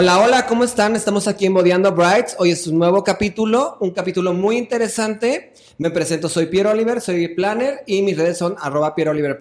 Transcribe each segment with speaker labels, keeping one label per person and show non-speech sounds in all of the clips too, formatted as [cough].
Speaker 1: Hola, hola, ¿cómo están? Estamos aquí en Bodeando Brights. Hoy es un nuevo capítulo, un capítulo muy interesante. Me presento, soy Piero Oliver, soy planner y mis redes son arroba Piero Oliver.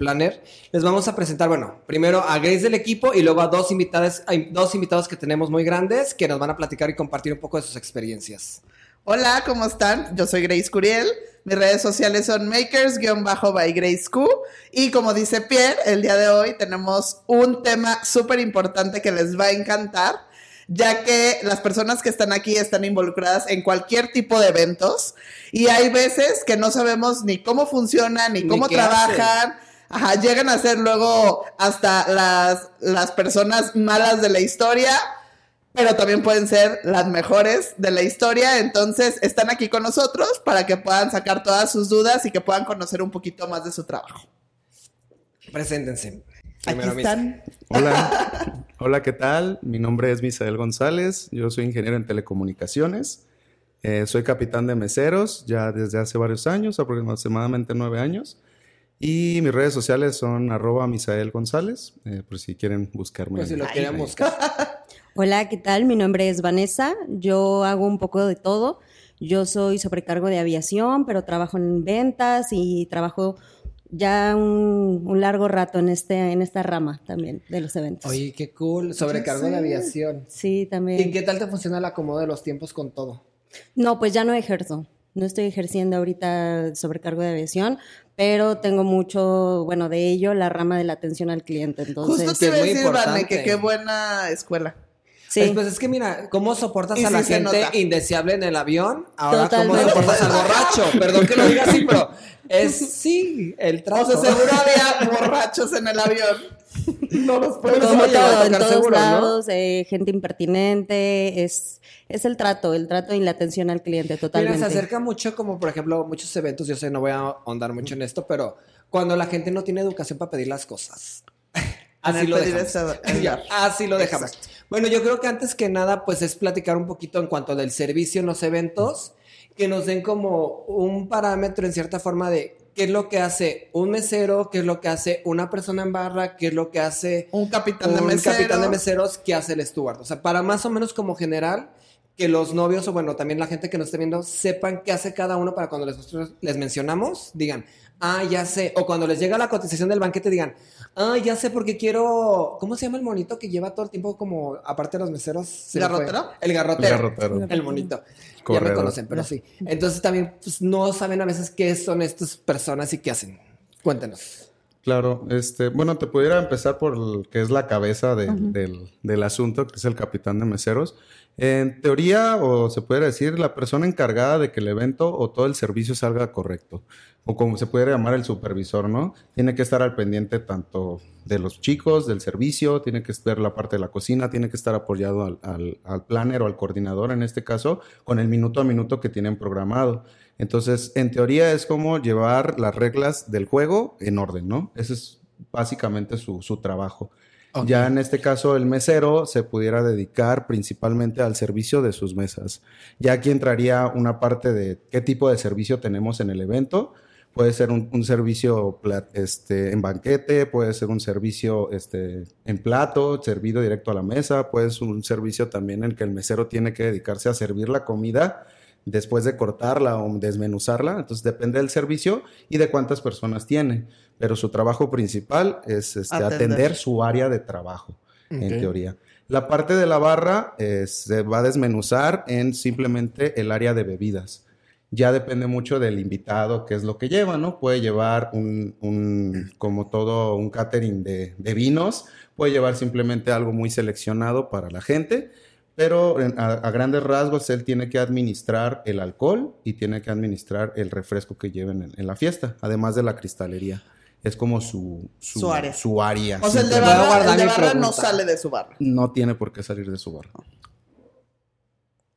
Speaker 1: Les vamos a presentar, bueno, primero a Grace del equipo y luego a dos invitadas, dos invitados que tenemos muy grandes que nos van a platicar y compartir un poco de sus experiencias.
Speaker 2: Hola, ¿cómo están? Yo soy Grace Curiel. Mis redes sociales son makers-by Grace Q. Y como dice Pierre, el día de hoy tenemos un tema súper importante que les va a encantar ya que las personas que están aquí están involucradas en cualquier tipo de eventos y hay veces que no sabemos ni cómo funcionan, ni, cómo trabajan. Ajá, llegan a ser luego hasta las, las personas malas de la historia, pero también pueden ser las mejores de la historia. Entonces, están aquí con nosotros para que puedan sacar todas sus dudas y que puedan conocer un poquito más de su trabajo.
Speaker 1: Preséntense.
Speaker 2: Aquí están.
Speaker 3: Hola. Hola, ¿qué tal? Mi nombre es Misael González. Yo soy ingeniero en telecomunicaciones. Eh, soy capitán de meseros ya desde hace varios años, aproximadamente nueve años. Y mis redes sociales son arroba Misael González, eh, por si quieren buscarme.
Speaker 1: Pues si lo quieren buscar. [laughs]
Speaker 4: Hola, ¿qué tal? Mi nombre es Vanessa. Yo hago un poco de todo. Yo soy sobrecargo de aviación, pero trabajo en ventas y trabajo ya un, largo rato en este en esta rama también de los eventos.
Speaker 1: Oye, qué cool, sobrecargo de aviación.
Speaker 4: Sí, también.
Speaker 1: ¿Y qué tal te funciona el acomodo de los tiempos con todo?
Speaker 4: No, pues ya no ejerzo. No estoy ejerciendo ahorita sobrecargo de aviación, pero tengo mucho, bueno, de ello la rama de la atención al cliente. Entonces,
Speaker 2: Justo te iba a decir, Vane, que qué buena escuela.
Speaker 1: Sí. Pues, es que mira, ¿cómo soportas a la gente indeseable en el avión? Ahora, ¿cómo soportas al borracho? Perdón que lo diga así, pero es sí, el trato.
Speaker 2: O sea, seguro había borrachos en el avión.
Speaker 4: No los puedo Como todo, en todos lados, eh, gente impertinente, es, es el trato, el trato y la atención al cliente, totalmente.
Speaker 1: Mira, se acerca mucho como, por ejemplo, muchos eventos, yo sé, no voy a ahondar mucho en esto, pero cuando la gente no tiene educación para pedir las cosas. [laughs] Así lo, dejamos. así lo dejamos. Bueno, yo creo que antes que nada, pues es platicar un poquito en cuanto del servicio en los eventos, que nos den como un parámetro en cierta forma de qué es lo que hace un mesero, qué es lo que hace una persona en barra, qué es lo que hace
Speaker 2: un capitán de meseros,
Speaker 1: capitán de meseros, qué hace el steward. O sea, para más o menos como general, que los novios o bueno, también la gente que nos esté viendo sepan qué hace cada uno para cuando les, les mencionamos, digan, ah, ya sé. O cuando les llega la cotización del banquete, digan, ah, ya sé porque quiero. ¿Cómo se llama el monito que lleva todo el tiempo como, aparte de los meseros?
Speaker 2: ¿Garrotero?
Speaker 1: El garrotero. El garrotero. El monito. Ya me conocen, pero sí. Entonces también pues, no saben a veces qué son estas personas y qué hacen. Cuéntenos.
Speaker 3: Claro, este, bueno, te pudiera empezar por el que es la cabeza del, del, asunto, que es el capitán de meseros. En teoría, o se puede decir, la persona encargada de que el evento o todo el servicio salga correcto, o como se puede llamar el supervisor, ¿no? Tiene que estar al pendiente tanto de los chicos, del servicio, tiene que estar la parte de la cocina, tiene que estar apoyado al, al, planner o al coordinador, en este caso, con el minuto a minuto que tienen programado. Entonces, en teoría es como llevar las reglas del juego en orden, ¿no? Ese es básicamente su, su trabajo. Ya en este caso el mesero se pudiera dedicar principalmente al servicio de sus mesas. Ya aquí entraría una parte de qué tipo de servicio tenemos en el evento. Puede ser un, servicio este, en banquete, puede ser un servicio este, en plato, servido directo a la mesa, puede ser un servicio también en el que el mesero tiene que dedicarse a servir la comida después de cortarla o desmenuzarla. Entonces depende del servicio y de cuántas personas tiene pero su trabajo principal es este, atender. su área de trabajo, en teoría. La parte de la barra eh, se va a desmenuzar en simplemente el área de bebidas. Ya depende mucho del invitado, qué es lo que lleva, ¿no? Puede llevar un, como todo, un catering de, vinos, puede llevar simplemente algo muy seleccionado para la gente, pero a, grandes rasgos él tiene que administrar el alcohol y tiene que administrar el refresco que lleven en la fiesta, además de la cristalería es como su,
Speaker 2: su, área.
Speaker 3: Su área.
Speaker 2: O sea, el de barra, no sale de su barra.
Speaker 3: No tiene por qué salir de su barra.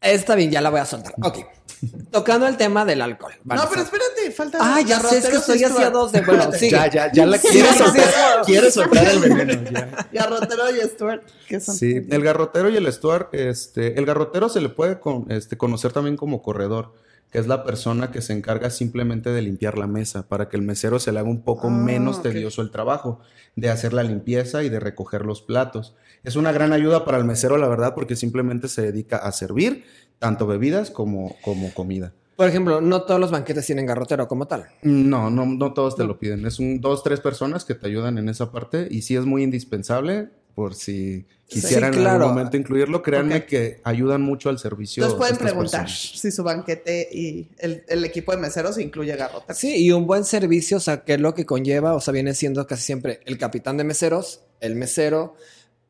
Speaker 1: Está bien, ya la voy a soltar. Ok. [laughs] Tocando el tema del alcohol.
Speaker 2: no, pero espérate, falta.
Speaker 1: Ah, ya sé, es que estoy hacia dos de. Bueno, [laughs] sí.
Speaker 3: Ya, ya, ya la quiere soltar. quiere soltar el veneno. Ya.
Speaker 2: Garrotero [laughs] y Stuart. ¿Qué son?
Speaker 3: Sí, el garrotero y el Stuart. Este, el garrotero se le puede este, conocer también como corredor que es la persona que se encarga simplemente de limpiar la mesa, para que el mesero se le haga un poco ah, menos tedioso el trabajo, de hacer la limpieza y de recoger los platos. Es una gran ayuda para el mesero, la verdad, porque simplemente se dedica a servir tanto bebidas como, como comida.
Speaker 1: Por ejemplo, no todos los banquetes tienen garrotero como tal.
Speaker 3: No, no, no todos te lo piden. Es un dos, tres personas que te ayudan en esa parte y sí es muy indispensable por si quisieran en algún momento incluirlo, créanme que ayudan mucho al servicio.
Speaker 2: Nos pueden preguntar si su banquete y el, equipo de meseros incluye garrotes.
Speaker 1: Sí, y un buen servicio, o sea, ¿qué es lo que conlleva? O sea, viene siendo casi siempre el capitán de meseros, el mesero,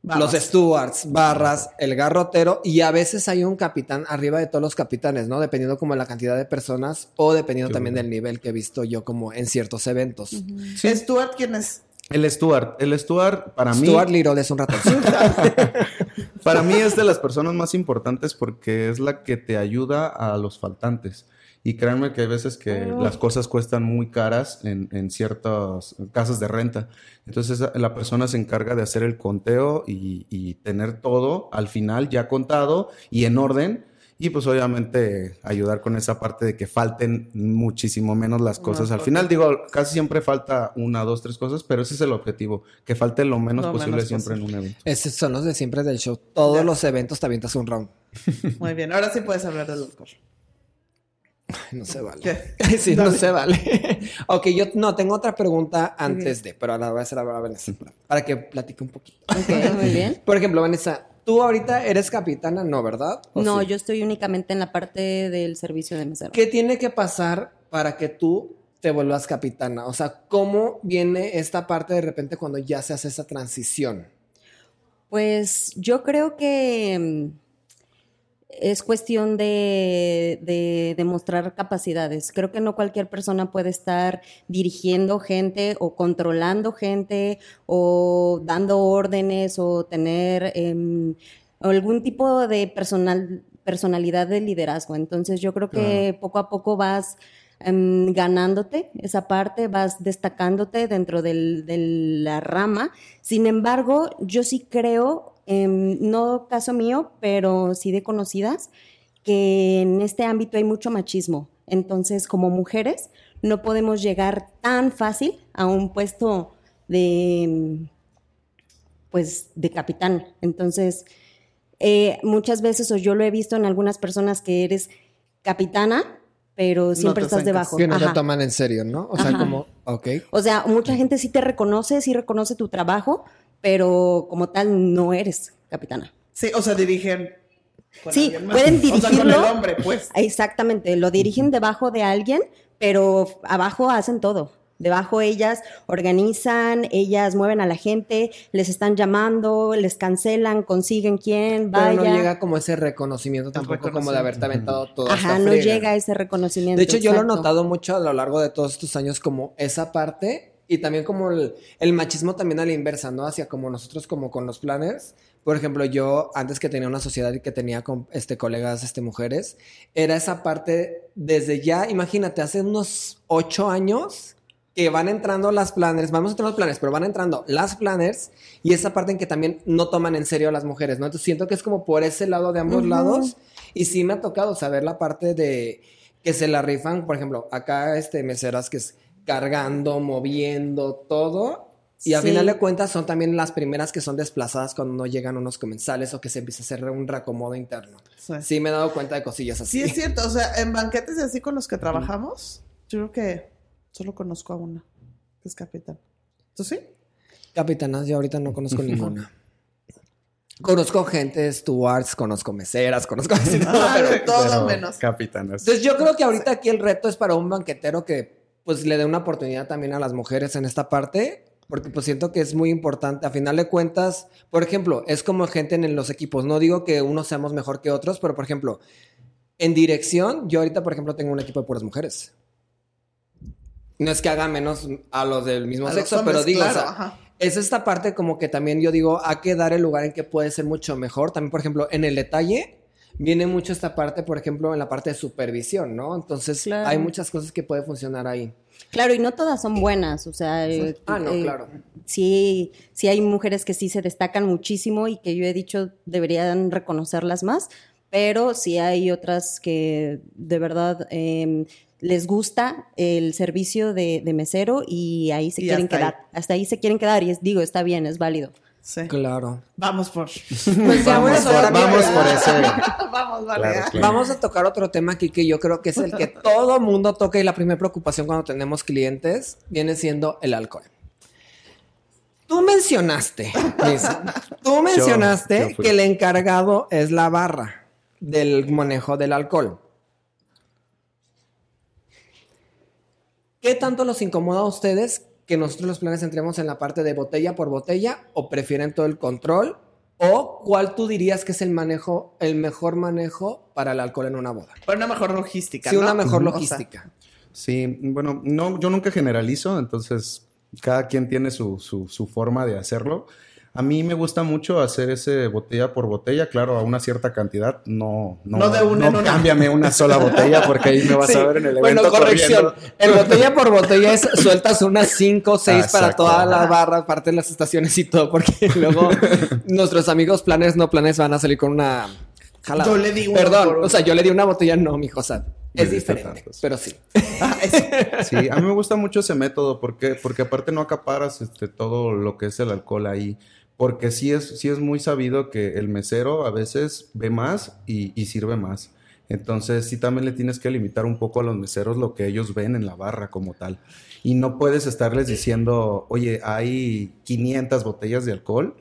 Speaker 1: los stewards, barras, el garrotero y a veces hay un capitán arriba de todos los capitanes, ¿no? Dependiendo como la cantidad de personas o dependiendo también del nivel que he visto yo como en ciertos eventos.
Speaker 2: ¿Steward quién es?
Speaker 3: El Stuart. El Stuart, para mí.
Speaker 1: Stuart Little es un ratón. [laughs]
Speaker 3: para mí es de las personas más importantes porque es la que te ayuda a los faltantes. Y créanme que hay veces que oh. las cosas cuestan muy caras en, en, ciertas casas de renta. Entonces la persona se encarga de hacer el conteo y, y tener todo al final ya contado y en orden y pues obviamente ayudar con esa parte de que falten muchísimo menos las cosas. Al final digo, casi siempre falta una, dos, tres cosas, pero ese es el objetivo, que falte lo menos posible siempre en un evento.
Speaker 1: Esos son los de siempre del show. Todos los eventos te avientas un round.
Speaker 2: Muy bien, ahora sí puedes hablar del alcohol.
Speaker 1: No se vale. ¿Qué? [laughs] Sí, no se vale. [laughs] ok, yo no, tengo otra pregunta antes de, pero ahora voy a hacer a Vanessa para que platique un poquito.
Speaker 4: Ok, muy bien.
Speaker 1: Por ejemplo, Vanessa, Tú ahorita eres capitana, ¿no, verdad?
Speaker 4: No, yo estoy únicamente en la parte del servicio de mesero.
Speaker 1: ¿Qué tiene que pasar para que tú te vuelvas capitana? O sea, ¿cómo viene esta parte de repente cuando ya se hace esa transición?
Speaker 4: Pues yo creo que mm, es cuestión de, demostrar capacidades. Creo que no cualquier persona puede estar dirigiendo gente o controlando gente o dando órdenes o tener em, algún tipo de personal, personalidad de liderazgo. Entonces yo creo que poco a poco vas em, ganándote esa parte, vas destacándote dentro de la rama. Sin embargo, yo sí creo Em, no caso mío, pero sí de conocidas, que en este ámbito hay mucho machismo. Entonces, como mujeres, no podemos llegar tan fácil a un puesto de, pues, de capitán. Entonces, eh, muchas veces, o yo lo he visto en algunas personas que eres capitana, pero siempre estás debajo.
Speaker 1: Que no te toman en serio, ¿no? O sea, como, ok.
Speaker 4: O sea, mucha gente sí te reconoce, sí reconoce tu trabajo, pero como tal no eres capitana.
Speaker 2: Sí, o sea, dirigen.
Speaker 4: Sí, pueden dirigirlo.
Speaker 2: con el hombre, pues.
Speaker 4: Exactamente, lo dirigen debajo de alguien, pero abajo hacen todo. Debajo ellas organizan, ellas mueven a la gente, les están llamando, les cancelan, consiguen quién, vaya.
Speaker 1: Pero no llega como ese reconocimiento tampoco como de haberte aventado todo.
Speaker 4: Ajá, no llega ese reconocimiento.
Speaker 1: De hecho, yo lo he notado mucho a lo largo de todos estos años como esa parte y también como el, machismo también a la inversa, ¿no? Hacia como nosotros como con los planners. Por ejemplo, yo antes que tenía una sociedad y que tenía con, este, colegas este, mujeres, era esa parte desde ya, imagínate, hace unos ocho años que van entrando las planners, vamos a tener los planners, pero van entrando las planners y esa parte en que también no toman en serio a las mujeres, ¿no? Entonces siento que es como por ese lado de ambos lados y sí me ha tocado saber la parte de que se la rifan, por ejemplo, acá este meseras que es cargando, moviendo todo. Y al final de cuentas son también las primeras que son desplazadas cuando no llegan unos comensales o que se empieza a hacer un reacomodo interno. Sí. me he dado cuenta de cosillas así.
Speaker 2: Sí, es cierto. O sea, en banquetes y así con los que trabajamos, yo creo que solo conozco a una, que es capitán. ¿Tú sí?
Speaker 1: Capitanas, yo ahorita no conozco [laughs] ninguna. Conozco gente, stewards, conozco meseras, conozco...
Speaker 2: Ah, pero, todo menos.
Speaker 3: Capitanas.
Speaker 1: Entonces yo creo que ahorita aquí el reto es para un banquetero que pues le dé una oportunidad también a las mujeres en esta parte, porque pues siento que es muy importante. A final de cuentas, por ejemplo, es como gente en los equipos. No digo que unos seamos mejor que otros, pero por ejemplo, en dirección, yo ahorita, por ejemplo, tengo un equipo de puras mujeres. No es que haga menos a los del mismo sexo, pero digo, es esta parte como que también yo digo, hay que dar el lugar en que puede ser mucho mejor. También, por ejemplo, en el detalle, viene mucho esta parte, por ejemplo, en la parte de supervisión, ¿no? Entonces, hay muchas cosas que pueden funcionar ahí.
Speaker 4: Claro, y no todas son buenas, o sea,
Speaker 1: eh, ah, no,
Speaker 4: eh,
Speaker 1: claro.
Speaker 4: Sí, sí hay mujeres que sí se destacan muchísimo y que yo he dicho deberían reconocerlas más, pero sí hay otras que de verdad em, les gusta el servicio de, mesero y ahí se quieren quedar. Hasta ahí se quieren quedar y es, digo, está bien, es válido.
Speaker 1: Sí. Claro.
Speaker 2: Vamos por. [laughs]
Speaker 1: Pues vamos, por,
Speaker 3: vamos por ese. [laughs]
Speaker 2: vamos, vale.
Speaker 1: Vamos a tocar otro tema aquí que yo creo que es el que [laughs] todo mundo toca y la primera preocupación cuando tenemos clientes viene siendo el alcohol. Tú mencionaste, tú mencionaste que el encargado es la barra del manejo del alcohol. ¿Qué tanto los incomoda a ustedes que nosotros los planes entremos en la parte de botella por botella o prefieren todo el control? ¿O cuál tú dirías que es el manejo, el mejor manejo para el alcohol en una boda?
Speaker 2: Para una mejor logística.
Speaker 1: Sí, una mejor logística.
Speaker 3: sí, bueno, no, yo nunca generalizo, entonces cada quien tiene su, su, su forma de hacerlo. A mí me gusta mucho hacer ese botella por botella, claro, a una cierta cantidad. No, no,
Speaker 2: no de una
Speaker 3: no cámbiame una sola botella porque ahí me vas a ver en el evento.
Speaker 1: Bueno, corrección. El botella por botella es sueltas unas 5 o 6 para todas las barras, parte de las estaciones y todo, porque [laughs] luego nuestros amigos planes no planes van a salir con una
Speaker 2: jalada. Yo le di
Speaker 1: una Perdón, o sea, yo le di una botella, no, mi cosa. Es diferente, pero sí.
Speaker 3: Ah, sí, a mí me gusta mucho ese método porque, porque aparte no acaparas este, todo lo que es el alcohol ahí. Porque sí es, sí es muy sabido que el mesero a veces ve más y, sirve más. Entonces sí también le tienes que limitar un poco a los meseros lo que ellos ven en la barra como tal. Y no puedes estarles diciendo, oye, hay 500 botellas de alcohol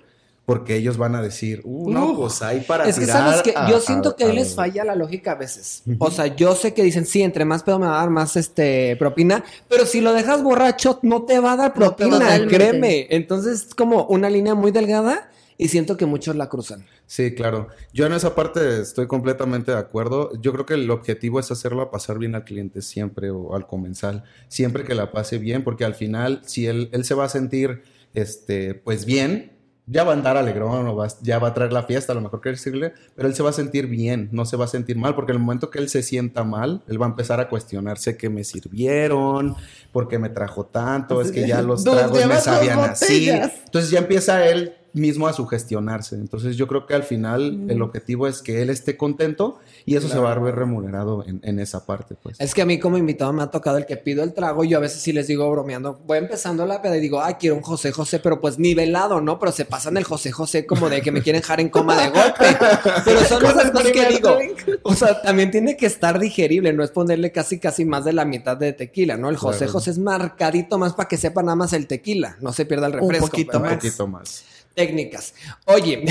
Speaker 3: porque ellos van a decir, uh, no, pues hay para
Speaker 1: Es que sabes que yo siento que ahí les falla la lógica a veces. O sea, yo sé que dicen, sí, entre más pedo me va a dar más este propina, pero si lo dejas borracho no te va a dar propina, créeme. Entonces es como una línea muy delgada y siento que muchos la cruzan.
Speaker 3: Sí, claro. Yo en esa parte estoy completamente de acuerdo. Yo creo que el objetivo es hacerlo pasar bien al cliente siempre o al comensal, siempre que la pase bien, porque al final si él, él se va a sentir este pues bien, ya va a andar alegrón o ya va a traer la fiesta, a lo mejor quiere decirle, pero él se va a sentir bien, no se va a sentir mal, porque en el momento que él se sienta mal, él va a empezar a cuestionarse qué me sirvieron, por qué me trajo tanto, es que ya los [laughs] tragos me sabían así. Entonces ya empieza él mismo a sugestionarse. Entonces yo creo que al final el objetivo es que él esté contento y eso se va a ver remunerado en, esa parte. Pues.
Speaker 1: Es que a mí como invitado me ha tocado el que pido el trago y yo a veces sí les digo bromeando, voy empezando la peda y digo, ah, quiero un José José, pero pues nivelado, ¿no? Pero se pasan el José José como de que me quieren dejar en coma de golpe. [laughs] Pero son esas cosas que digo. [laughs] O sea, también tiene que estar digerible, no es ponerle casi casi más de la mitad de tequila, ¿no? El José José es marcadito más para que sepa nada más el tequila, no se pierda el refresco.
Speaker 3: Un poquito, un poquito más
Speaker 1: técnicas. Oye,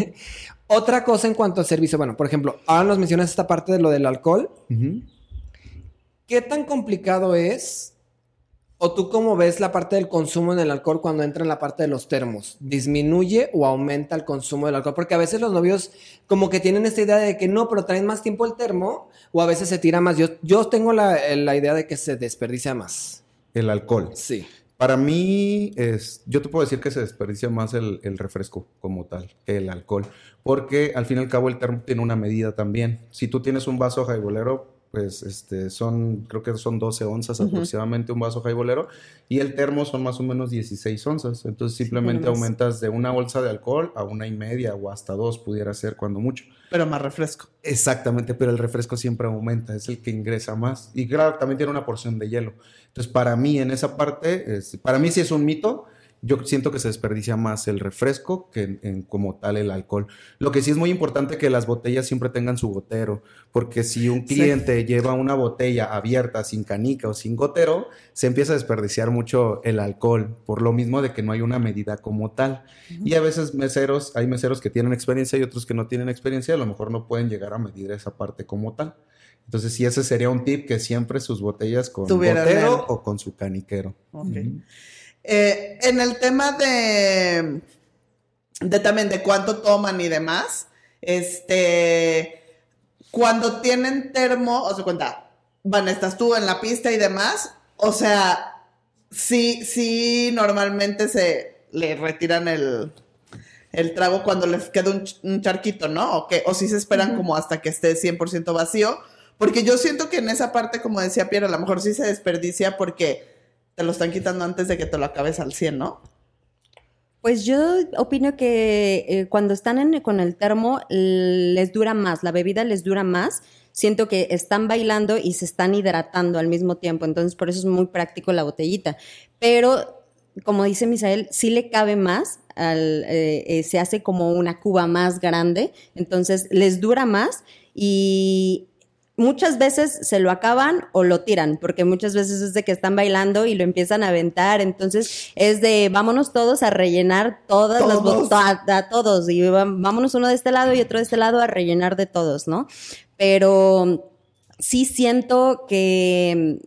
Speaker 1: [laughs] otra cosa en cuanto al servicio, bueno, por ejemplo, ahora nos mencionas esta parte de lo del alcohol. ¿Qué tan complicado es? ¿O tú cómo ves la parte del consumo en el alcohol cuando entra en la parte de los termos? ¿Disminuye o aumenta el consumo del alcohol? Porque a veces los novios como que tienen esta idea de que no, pero traen más tiempo el termo o a veces se tira más. Yo, yo tengo la, la idea de que se desperdicia más.
Speaker 3: El alcohol.
Speaker 1: Sí.
Speaker 3: Para mí, es, yo te puedo decir que se desperdicia más el, refresco como tal que el alcohol, porque al fin y al cabo el termo tiene una medida también. Si tú tienes un vaso jaibolero, pues este, son, creo que son 12 onzas aproximadamente un vaso jaibolero, y el termo son más o menos 16 onzas. Entonces simplemente aumentas de una bolsa de alcohol a una y media o hasta dos pudiera ser cuando mucho.
Speaker 2: Pero más refresco.
Speaker 3: Exactamente, pero el refresco siempre aumenta, es el que ingresa más. Y claro, también tiene una porción de hielo. Entonces, para mí en esa parte, para mí sí es un mito, yo siento que se desperdicia más el refresco que en, como tal el alcohol. Lo que sí es muy importante que las botellas siempre tengan su gotero, porque si un cliente lleva una botella abierta sin canica o sin gotero, se empieza a desperdiciar mucho el alcohol, por lo mismo de que no hay una medida como tal. Y a veces meseros, hay meseros que tienen experiencia y otros que no tienen experiencia, a lo mejor no pueden llegar a medir esa parte como tal. Entonces, sí, ese sería un tip que siempre sus botellas con gotero o con su caniquero.
Speaker 2: Eh, en el tema de, de también de cuánto toman y demás, este, cuando tienen termo, o sea, cuenta, van, estás tú en la pista y demás, o sea, sí, sí, normalmente se le retiran el, el trago cuando les queda un, charquito, ¿no? O, que, o si se esperan como hasta que esté 100% vacío, porque yo siento que en esa parte, como decía Pierre, a lo mejor sí se desperdicia porque te lo están quitando antes de que te lo acabes al 100, ¿no?
Speaker 4: Pues yo opino que eh, cuando están con el termo les dura más, la bebida les dura más. Siento que están bailando y se están hidratando al mismo tiempo, entonces por eso es muy práctico la botellita. Pero, como dice Misael, sí le cabe más, eh, eh, se hace como una cuba más grande, entonces les dura más y muchas veces se lo acaban o lo tiran, porque muchas veces es de que están bailando y lo empiezan a aventar, entonces es de vámonos todos a rellenar todas las botellas, a, todos, y vámonos uno de este lado y otro de este lado a rellenar de todos, ¿no? Pero sí siento que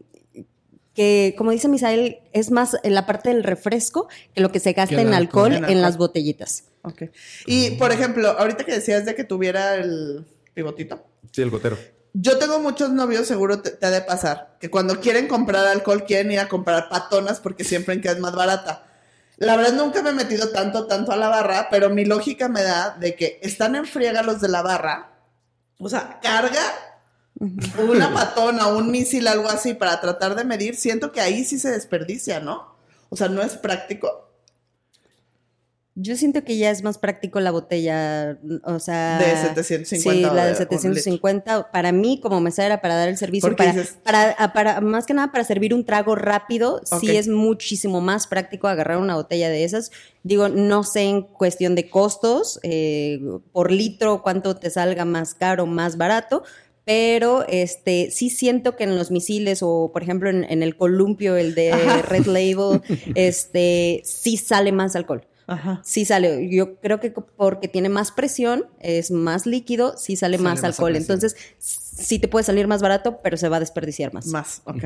Speaker 4: que, como dice Misael, es más en la parte del refresco que lo que se gasta en alcohol, en, las botellitas.
Speaker 2: Ok. Y, por ejemplo, ahorita que decías de que tuviera el pivotito.
Speaker 3: Sí, el gotero.
Speaker 2: Yo tengo muchos novios, seguro te, ha de pasar, que cuando quieren comprar alcohol quieren ir a comprar patonas porque siempre que es más barata. La verdad nunca me he metido tanto, tanto a la barra, pero mi lógica me da de que están en friega los de la barra. O sea, carga una [laughs] patona, un misil, algo así para tratar de medir. Siento que ahí sí se desperdicia, ¿no? O sea, no es práctico.
Speaker 4: Yo siento que ya es más práctico la botella, o sea...
Speaker 2: De 750.
Speaker 4: Sí, la de 750. Para mí, como mesera, para dar el servicio, para, ah, para, más que nada para servir un trago rápido, sí es muchísimo más práctico agarrar una botella de esas. Digo, no sé en cuestión de costos, eh, por litro, cuánto te salga más caro, más barato, pero este sí siento que en los misiles o por ejemplo en, en el columpio, el de Red Label, [laughs] este sí sale más alcohol. Ajá. Sí sale, yo creo que porque tiene más presión, es más líquido, sí sale, más alcohol. Entonces, sí te puede salir más barato, pero se va a desperdiciar más.
Speaker 2: Más, ok.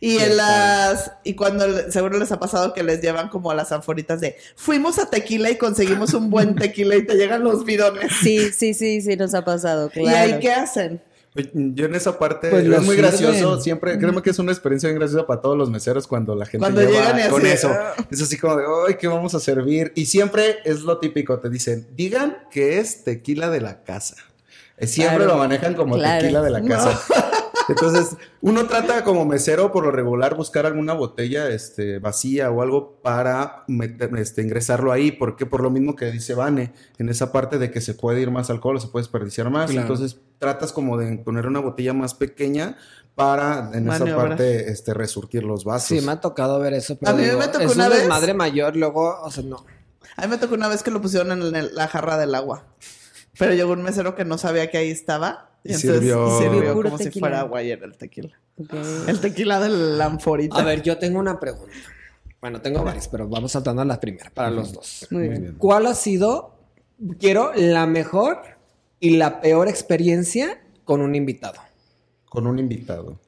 Speaker 2: Y en las y cuando seguro les ha pasado que les llevan como a las anforitas de fuimos a tequila y conseguimos un buen tequila y te llegan los bidones.
Speaker 4: Sí, sí, sí, sí nos ha pasado, claro. [laughs]
Speaker 2: ¿Y ahí qué hacen?
Speaker 3: Pues, yo en esa parte pues es muy gracioso, siempre, créeme que es una experiencia bien graciosa para todos los meseros cuando la gente cuando lleva con eso. Ah. Es así como de, ¡ay, qué vamos a servir! Y siempre es lo típico, te dicen, digan que es tequila de la casa. Siempre lo manejan como tequila de la casa. [laughs] Entonces, uno trata como mesero por lo regular buscar alguna botella este, vacía o algo para este, ingresarlo ahí, porque por lo mismo que dice Vane, en esa parte de que se puede ir más alcohol o se puede desperdiciar más, entonces tratas como de poner una botella más pequeña para en esa parte este resurtir los vasos.
Speaker 1: Sí, me ha tocado ver eso, pero a mí me tocó una vez madre mayor, luego, o sea, no.
Speaker 2: A mí me tocó una vez que lo pusieron en la jarra del agua. Pero llegó un mesero que no sabía que ahí estaba y, sirvió, sirvió como si fuera era el tequila. El tequila del lanforita.
Speaker 1: A ver, yo tengo una pregunta. Bueno, tengo varias, pero vamos saltando a la primera para los dos. Muy bien. ¿Cuál ha sido, quiero, la mejor y la peor experiencia con un invitado?
Speaker 3: Con un invitado.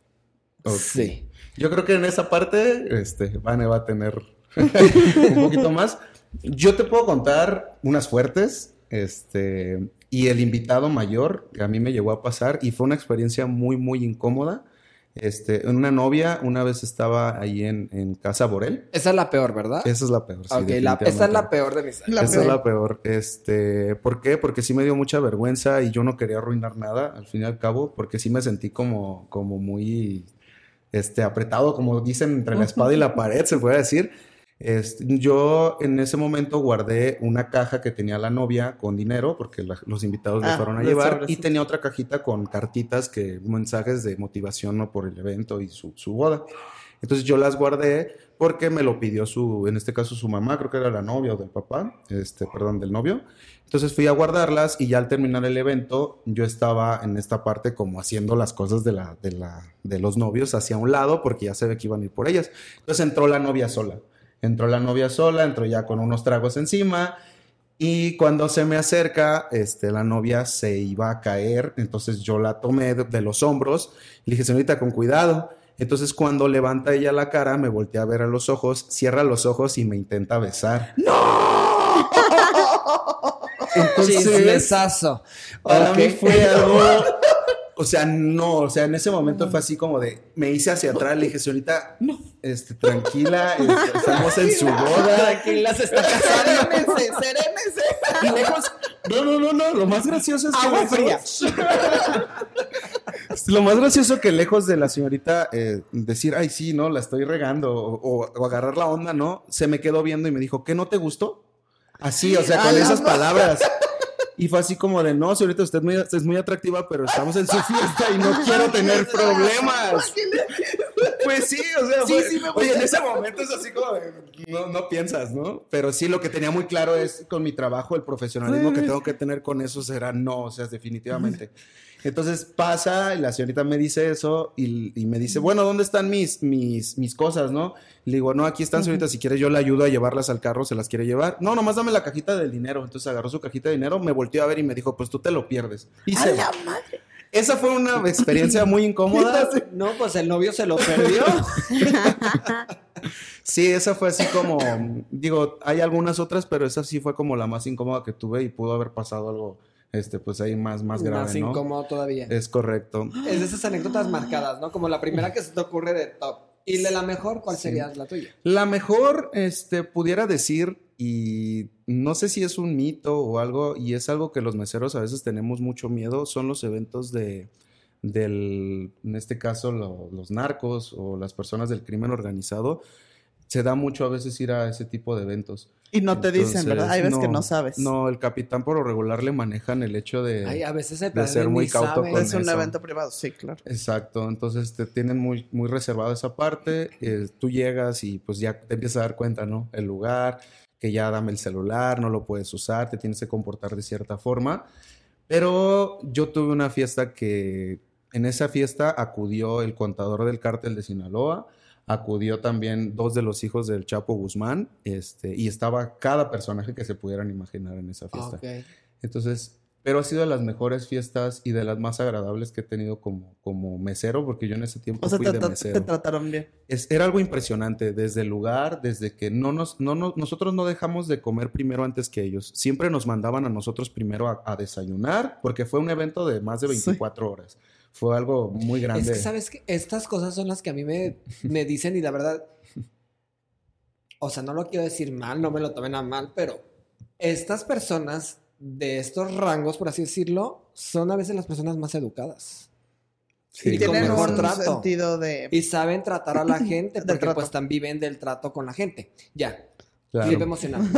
Speaker 1: Sí.
Speaker 3: Yo creo que en esa parte, este, Vane va a tener [laughs] un poquito más. Yo te puedo contar unas fuertes, este, y el invitado mayor, que a mí me llegó a pasar, y fue una experiencia muy, muy incómoda. Este, una novia una vez estaba ahí en, Casa Borel.
Speaker 1: Esa es la peor, ¿verdad?
Speaker 3: Esa es la peor.
Speaker 1: Sí, la, esa es la peor de mis.
Speaker 3: esa es la peor. Este, ¿por qué? Porque sí me dio mucha vergüenza y yo no quería arruinar nada, al fin y al cabo, porque sí me sentí como, como muy este, apretado, como dicen, entre la [laughs] espada y la pared, se puede decir. Este, yo en ese momento guardé una caja que tenía la novia con dinero, porque los invitados le ah, fueron a llevar, y tenía otra cajita con cartitas, que mensajes de motivación ¿no? por el evento y su, boda. Entonces yo las guardé porque me lo pidió su, en este caso su mamá, creo que era la novia o del papá, este, perdón, del novio. Entonces fui a guardarlas y ya al terminar el evento yo estaba en esta parte como haciendo las cosas de, la, de, la, de los novios hacia un lado porque ya se ve que iban a ir por ellas. Entonces entró la novia sola. Entró la novia sola, entró ya con unos tragos encima. Y cuando se me acerca, este, la novia se iba a caer. Entonces yo la tomé de, los hombros y le dije, señorita, con cuidado. Entonces cuando levanta ella la cara, me voltea a ver a los ojos, cierra los ojos y me intenta besar.
Speaker 2: ¡No! [laughs]
Speaker 1: Entonces, besazo.
Speaker 3: Para mí fue algo o sea, no, o sea, en ese momento fue así como de, me hice hacia atrás, le dije, señorita, no. este, tranquila, este, estamos en su boda.
Speaker 1: Tranquila, se está casando.
Speaker 2: Serénese, serénese.
Speaker 3: Y lejos, no, no, no, no, lo más gracioso es que
Speaker 1: Agua fría. [laughs]
Speaker 3: lo más gracioso que lejos de la señorita eh, decir, ay, sí, no, la estoy regando, o, o, agarrar la onda, ¿no? Se me quedó viendo y me dijo, ¿qué no te gustó? Así, o sea, con esas palabras. Y fue así como de, no, señorita, usted es muy atractiva, pero estamos en su fiesta y no quiero tener problemas. [laughs] Pues sí, o sea, sí, sí me oye, en ese momento es así como de, no, no piensas, ¿no? Pero sí, lo que tenía muy claro es con mi trabajo, el profesionalismo que tengo que tener con eso será no, o sea, definitivamente. Entonces pasa, y la señorita me dice eso y, me dice, bueno, ¿dónde están mis, mis, mis cosas, no? Le digo, no, aquí están, señorita, si quieres yo le ayudo a llevarlas al carro, se las quiere llevar. No, nomás dame la cajita del dinero. Entonces agarró su cajita de dinero, me volteó a ver y me dijo, pues tú te lo pierdes. Y se la madre! Esa fue una experiencia muy incómoda. [laughs]
Speaker 1: No, pues el novio se lo perdió. [laughs]
Speaker 3: sí, esa fue así como, digo, hay algunas otras, pero esa sí fue como la más incómoda que tuve y pudo haber pasado algo este, pues ahí más, más grave,
Speaker 1: Más incómodo todavía.
Speaker 3: Es correcto.
Speaker 1: Es de esas anécdotas marcadas, ¿no? Como la primera que se te ocurre de top. ¿Y de la mejor cuál sería la tuya?
Speaker 3: La mejor, este, pudiera decir, y no sé si es un mito o algo, y es algo que los meseros a veces tenemos mucho miedo, son los eventos de, del, en este caso, los narcos o las personas del crimen organizado. Se da mucho a veces ir a ese tipo de eventos.
Speaker 2: Y no te dicen, ¿verdad? Hay veces que no sabes.
Speaker 3: No, el capitán por lo regular le manejan el hecho de,
Speaker 1: Ay, a veces
Speaker 3: de ser muy cauto con
Speaker 2: Es un evento privado, sí, claro.
Speaker 3: Exacto, entonces te tienen muy, muy reservado esa parte. Eh, tú llegas y pues ya te empiezas a dar cuenta, ¿no? El lugar, que ya dame el celular, no lo puedes usar, te tienes que comportar de cierta forma. Pero yo tuve una fiesta que en esa fiesta acudió el contador del cártel de Sinaloa, acudió también dos de los hijos del Chapo Guzmán, este, y estaba cada personaje que se pudieran imaginar en esa fiesta. Entonces, pero ha sido de las mejores fiestas y de las más agradables que he tenido como, como mesero, porque yo en ese tiempo fui de mesero.
Speaker 2: te trataron bien.
Speaker 3: Es, era algo impresionante, desde el lugar, desde que no nos, no, nosotros no dejamos de comer primero antes que ellos. Siempre nos mandaban a nosotros primero a, desayunar, porque fue un evento de más de 24 horas fue algo muy grande.
Speaker 1: Es que, ¿sabes que Estas cosas son las que a mí me, me dicen y la verdad, o sea, no lo quiero decir mal, no me lo tomen a mal, pero estas personas de estos rangos, por así decirlo, son a veces las personas más educadas.
Speaker 2: Sí, y tienen mejor un trato. sentido de...
Speaker 1: Y saben tratar a la [laughs] gente porque pues también viven del trato con la gente. Ya, Claro. emocionado. [laughs]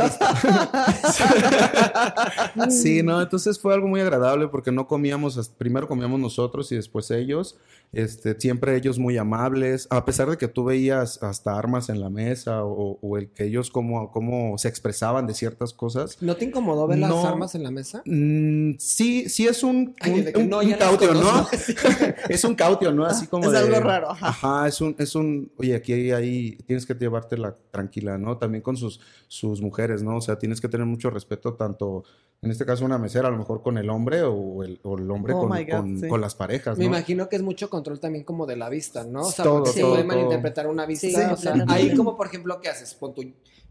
Speaker 1: [laughs]
Speaker 3: sí, no, entonces fue algo muy agradable porque no comíamos, primero comíamos nosotros y después ellos. Este, siempre ellos muy amables, a pesar de que tú veías hasta armas en la mesa o, el que ellos como, como se expresaban de ciertas cosas.
Speaker 1: ¿No te incomodó ver las armas en la mesa?
Speaker 3: Mm, sí, sí es un, un, no, cautio, ¿no? [laughs] es un cautio, ¿no? Así como
Speaker 2: Es algo raro.
Speaker 3: Ajá. es un, es un, oye, aquí ahí tienes que llevártela tranquila, ¿no? También con sus sus mujeres, ¿no? O sea, tienes que tener mucho respeto tanto, en este caso una mesera, a lo mejor con el hombre o el, hombre oh con, las parejas, ¿no?
Speaker 1: Me imagino que es mucho control también como de la vista, ¿no? O sea, porque se puede malinterpretar una vista. o sea, ahí como, por ejemplo, ¿qué haces? Pon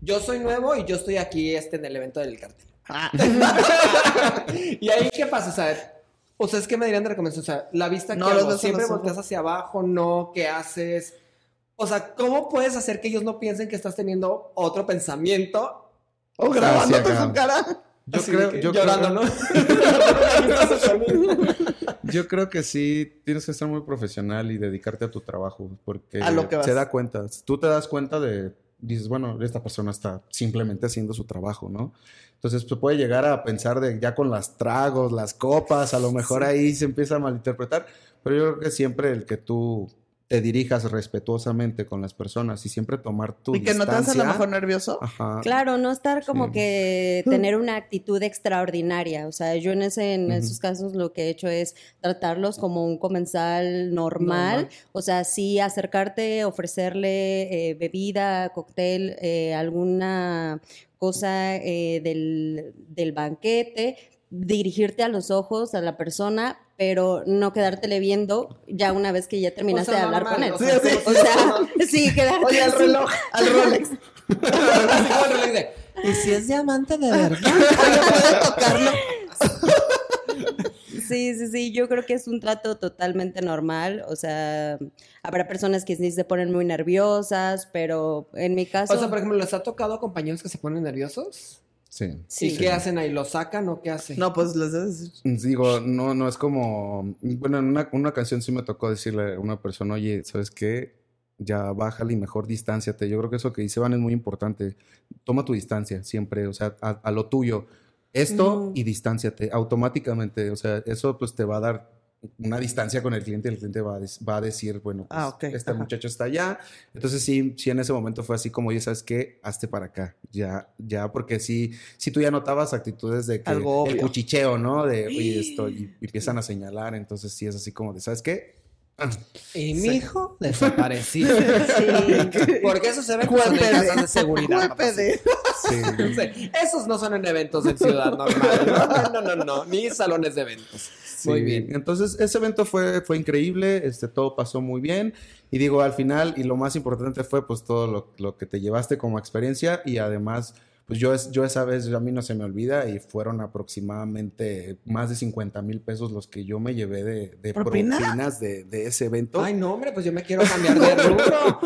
Speaker 1: yo soy nuevo y yo estoy aquí este, en el evento del cartel. Ah. [laughs] y ahí, ¿qué pasa? O sea, o sea, es que me dirían de recomendación, o sea, la vista que hago, siempre volteas hacia abajo, no, ¿qué haces? O sea, ¿cómo puedes hacer que ellos no piensen que estás teniendo otro pensamiento?
Speaker 2: O grabándote su cara.
Speaker 3: Yo creo, yo
Speaker 1: llorando, ¿no? [laughs]
Speaker 3: yo creo que sí, tienes que ser muy profesional y dedicarte a tu trabajo, porque se da cuenta. Tú te das cuenta de, dices, bueno, esta persona está simplemente haciendo su trabajo, ¿no? Entonces, pues puede llegar a pensar de ya con las tragos, las copas, a lo mejor ahí se empieza a malinterpretar, pero yo creo que siempre el que tú te dirijas respetuosamente con las personas y siempre tomar tu
Speaker 2: Y que no te hagas a lo mejor nervioso.
Speaker 4: Ajá. Claro, no estar como que tener una actitud extraordinaria. O sea, yo en ese, en esos casos lo que he hecho es tratarlos como un comensal normal. O sea, sí acercarte, ofrecerle eh, bebida, cóctel, eh, alguna cosa eh, del, del banquete, dirigirte a los ojos a la persona, pero no quedártele viendo ya una vez que ya terminaste de hablar con él.
Speaker 2: Sí, sí, o sea,
Speaker 4: sí, quedarte
Speaker 2: Oye, al reloj, al Rolex. [laughs]
Speaker 1: ¿Y si es diamante de verdad? [laughs] Oye, ¿puede tocarlo?
Speaker 4: Sí, sí, sí, yo creo que es un trato totalmente normal, o sea, habrá personas que sí se ponen muy nerviosas, pero en mi caso...
Speaker 1: O sea, por ejemplo, ¿les ha tocado a compañeros que se ponen nerviosos?
Speaker 3: Sí.
Speaker 1: ¿Y qué hacen ahí? ¿Lo sacan o qué hacen?
Speaker 2: No, pues les
Speaker 3: Digo, no, no es como. Bueno, en una, una canción sí me tocó decirle a una persona, oye, ¿sabes qué? ya bájale y mejor distanciate. Yo creo que eso que dice Van es muy importante. Toma tu distancia siempre, o sea, a, lo tuyo. Esto y distanciate automáticamente. O sea, eso pues te va a dar una distancia con el cliente y el cliente va a, va a decir, bueno,
Speaker 2: ah,
Speaker 3: pues, este muchacho está allá. Entonces sí, sí en ese momento fue así como, oye, ¿sabes qué? Hazte para acá. Ya, ya, porque sí, sí tú ya notabas actitudes de que el cuchicheo, ¿no? De, oye, esto, y, [gasps] empiezan a señalar. Entonces sí es así como de, ¿sabes qué?
Speaker 1: Y mi hijo desapareció. [laughs] [laughs] Porque eso se ve como en casas de seguridad. [laughs] Sí. Esos no son en eventos en ciudad normal. No, no, no, no, ni salones de eventos.
Speaker 3: Muy bien. Entonces, ese evento fue, fue increíble, este, todo pasó muy bien. Y digo, al final, y lo más importante fue pues todo lo, lo que te llevaste como experiencia y además pues yo, yo esa vez a mí no se me olvida y fueron aproximadamente más de 50 mil pesos los que yo me llevé de, de propinas de, de, ese evento.
Speaker 1: Ay, no, hombre, pues yo me quiero [laughs] cambiar de rubro.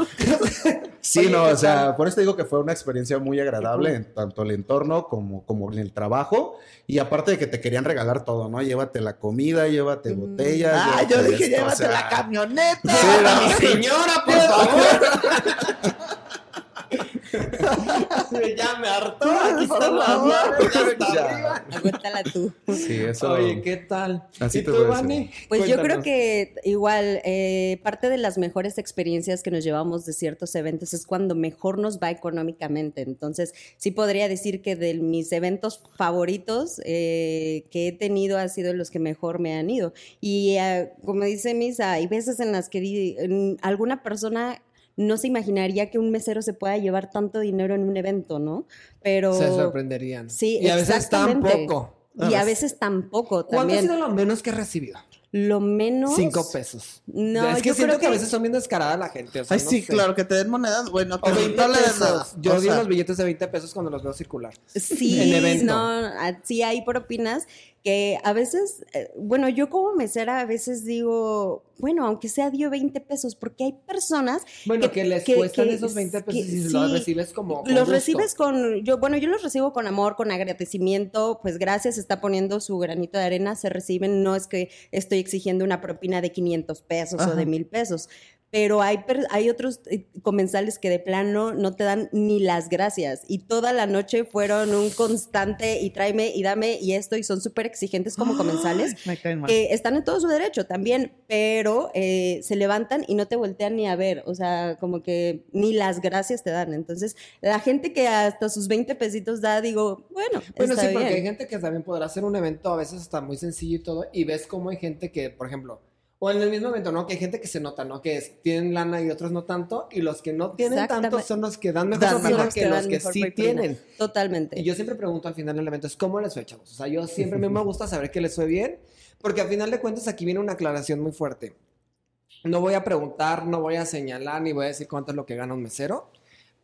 Speaker 3: sí, no, o sea, por eso digo que fue una experiencia muy agradable en tanto el entorno como, como en el trabajo. Y aparte de que te querían regalar todo, ¿no? Llévate la comida, llévate botellas.
Speaker 2: Ah, yo dije, llévate la camioneta.
Speaker 1: Sí, señora, por favor. [laughs] ya me hartó. Aquí está la
Speaker 4: Aguántala tú.
Speaker 3: Sí, eso.
Speaker 1: Oye, ¿qué tal?
Speaker 3: Así tú,
Speaker 4: Pues yo creo que igual, eh, parte de las mejores experiencias que nos llevamos de ciertos eventos es cuando mejor nos va económicamente. Entonces, sí podría decir que de mis eventos favoritos eh, que he tenido ha sido los que mejor me han ido. Y eh, como dice Misa, hay veces en las que alguna persona no se imaginaría que un mesero se pueda llevar tanto dinero en un evento, ¿no? Pero...
Speaker 1: Se sorprenderían.
Speaker 4: Sí,
Speaker 1: Y a veces tampoco.
Speaker 4: Y a veces tampoco también.
Speaker 1: ¿Cuánto ha sido lo menos que he recibido?
Speaker 4: Lo menos.
Speaker 1: Cinco pesos. No, es que siento que... a veces son bien descaradas la gente.
Speaker 2: Ay, sí, claro, que te den monedas. Bueno,
Speaker 1: o 20 pesos. Yo o los billetes de 20 pesos cuando los veo circular.
Speaker 4: Sí, en evento. no, sí hay propinas que a veces, eh, bueno, yo como mesera a veces digo, bueno, aunque sea dio 20 pesos, porque hay personas
Speaker 1: bueno, que, les cuestan esos 20 pesos y los recibes como
Speaker 4: los recibes con yo bueno, yo los recibo con amor, con agradecimiento, pues gracias, está poniendo su granito de arena, se reciben, no es que estoy exigiendo una propina de 500 pesos o de mil pesos, pero hay, hay otros eh, comensales que de plano no te dan ni las gracias. Y toda la noche fueron un constante y tráeme y dame y esto y son súper exigentes como comensales que están en todo su derecho también, pero eh, se levantan y no te voltean ni a ver, o sea, como que ni las gracias te dan. Entonces, la gente que hasta sus 20 pesitos da, digo, bueno,
Speaker 1: bueno sí, porque hay gente que también podrá hacer un evento a veces está muy sencillo y todo y ves cómo hay gente que, por ejemplo, o en el mismo momento, ¿no? Que hay gente que se nota, ¿no? Que tienen lana y otros no tanto. Y los que no tienen tanto son los que dan mejor propina que, los que sí tienen.
Speaker 4: Totalmente.
Speaker 1: Y yo siempre pregunto al final del evento, es ¿cómo les fue, chavos? O sea, yo siempre me [laughs] gusta saber que les fue bien. Porque al final de cuentas aquí viene una aclaración muy fuerte. No voy a preguntar, no voy a señalar, ni voy a decir cuánto es lo que gana un mesero.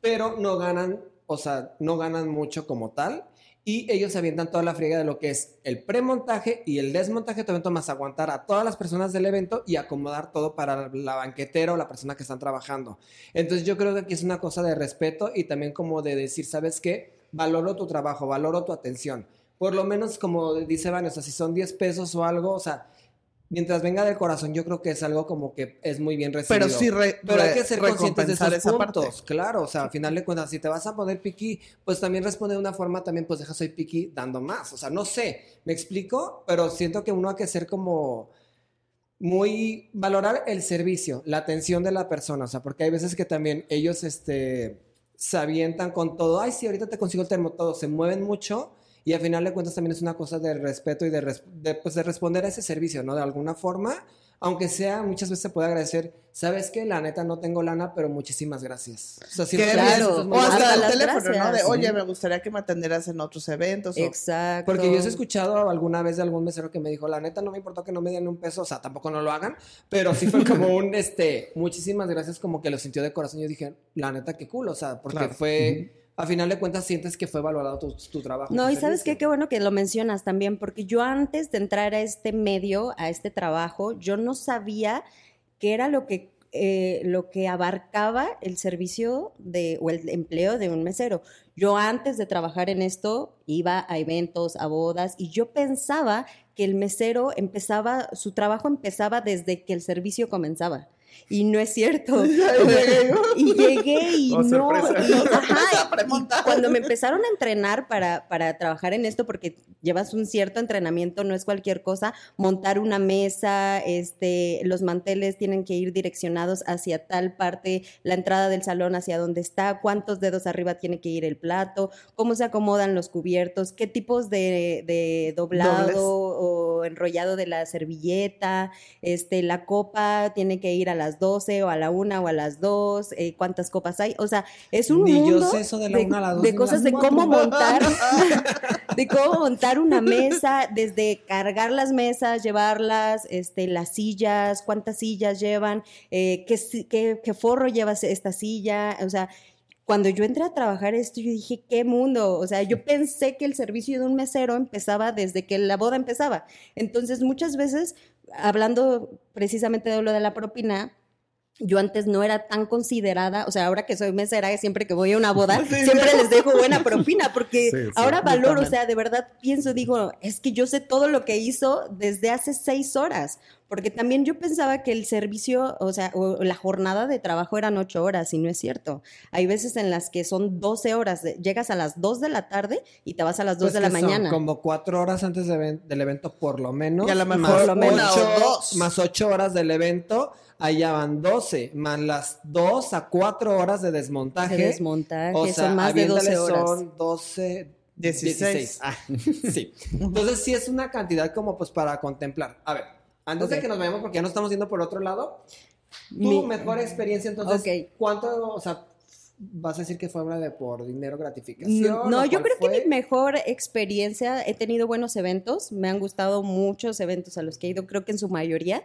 Speaker 1: Pero no ganan, o sea, no ganan mucho como tal y ellos se avientan toda la friega de lo que es el premontaje y el desmontaje de evento, más aguantar a todas las personas del evento y acomodar todo para la banquetera o la persona que están trabajando. Entonces yo creo que aquí es una cosa de respeto y también como de decir, ¿sabes qué? Valoro tu trabajo, valoro tu atención. Por lo menos como dice Vane, o sea, si son 10 pesos o algo, o sea, mientras venga del corazón, yo creo que es algo como que es muy bien recibido.
Speaker 2: Pero sí,
Speaker 1: Pero hay que ser conscientes de esos puntos. Claro, o sea, al final de cuentas, si te vas a poner piqui, pues también responde de una forma, también pues deja soy piqui dando más. O sea, no sé, me explico, pero siento que uno hay que ser como muy valorar el servicio, la atención de la persona, o sea, porque hay veces que también ellos este se avientan con todo, ay, sí, ahorita te consigo el termo todo, se mueven mucho y al final de cuentas también es una cosa de respeto y de, pues, de responder a ese servicio, ¿no? De alguna forma, aunque sea, muchas veces se puede agradecer, sabes que la neta no tengo lana, pero muchísimas gracias.
Speaker 2: O sea, siempre claro. o hasta el teléfono, ¿no? De, oye, me gustaría que me atendieras en otros eventos.
Speaker 4: Exacto.
Speaker 1: Porque yo he escuchado alguna vez de algún mesero que me dijo, la neta no me importó que no me den un peso, o sea, tampoco no lo hagan, pero sí fue como un, [laughs] este, muchísimas gracias, como que lo sintió de corazón. Yo dije, la neta, qué cool, o sea, porque fue a final de cuentas sientes que fue valorado tu, trabajo.
Speaker 4: No, y sabes qué, qué bueno que lo mencionas también, porque yo antes de entrar a este medio, a este trabajo, yo no sabía qué era lo que eh, lo que abarcaba el servicio de, o el empleo de un mesero. Yo antes de trabajar en esto iba a eventos, a bodas, y yo pensaba que el mesero empezaba, su trabajo empezaba desde que el servicio comenzaba. Y no es cierto. [laughs] y llegué y oh, no. [laughs] cuando me empezaron a entrenar para, para trabajar en esto, porque llevas un cierto entrenamiento, no es cualquier cosa, montar una mesa, este, los manteles tienen que ir direccionados hacia tal parte, la entrada del salón hacia donde está, cuántos dedos arriba tiene que ir el plato, cómo se acomodan los cubiertos, qué tipos de, doblado o enrollado de la servilleta, este, la copa tiene que ir a las 12 o a la 1 o a las 2, eh, cuántas copas hay, o sea, es un mundo de, cosas de cómo montar, [laughs] de cómo montar una mesa, desde cargar las mesas, llevarlas, este, las sillas, cuántas sillas llevan, eh, qué, qué forro lleva esta silla, o sea, cuando yo entré a trabajar esto, yo dije, ¿qué mundo? O sea, yo pensé que el servicio de un mesero empezaba desde que la boda empezaba. Entonces, muchas veces, hablando precisamente de lo de la propina, yo antes no era tan considerada, o sea, ahora que soy mesera, siempre que voy a una boda, [laughs] siempre les dejo buena [laughs] propina, porque ahora valoro, o sea, de verdad pienso, digo, es que yo sé todo lo que hizo desde hace seis horas, porque también yo pensaba que el servicio, o sea, o la jornada de trabajo eran ocho horas, y no es cierto. Hay veces en las que son doce horas, llegas a las dos de la tarde y te vas a las dos pues de la mañana.
Speaker 1: como cuatro horas antes del evento, por lo menos. Y a lo mejor más, ocho, más ocho horas del evento allá van 12, más las 2 a 4 horas de desmontaje. De
Speaker 4: desmontaje, o sea, son más de 12 horas.
Speaker 1: Son 12, 16. Ah, [laughs] sí. Entonces sí es una cantidad como pues para contemplar. A ver, antes de que nos vayamos, porque ya nos estamos yendo por otro lado, tu mejor experiencia entonces, ¿cuánto, o sea, vas a decir que fue una de por dinero gratificación?
Speaker 4: No, yo creo que mi mejor experiencia, he tenido buenos eventos, me han gustado muchos eventos a los que he ido, creo que en su mayoría,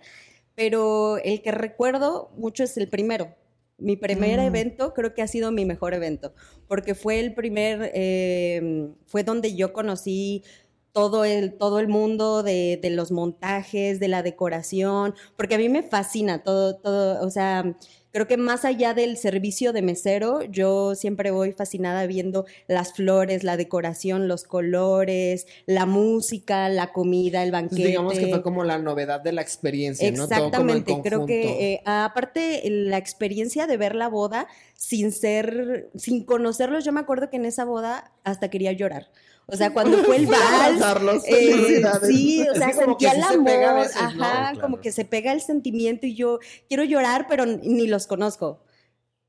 Speaker 4: pero el que recuerdo mucho es el primero. Mi primer mm. evento creo que ha sido mi mejor evento, porque fue el primer, eh, fue donde yo conocí todo el, todo el mundo de, de, los montajes, de la decoración, porque a mí me fascina todo, todo, o sea, Creo que más allá del servicio de mesero, yo siempre voy fascinada viendo las flores, la decoración, los colores, la música, la comida, el banquete.
Speaker 1: digamos que fue como la novedad de la experiencia,
Speaker 4: ¿no? Exactamente, creo que eh, aparte la experiencia de ver la boda sin ser, sin conocerlos, yo me acuerdo que en esa boda hasta quería llorar. O sea, cuando fue el [laughs] vals, eh, sí, o sea, sentía el amor, ajá, como que se pega el sentimiento y yo quiero llorar, pero ni los conozco.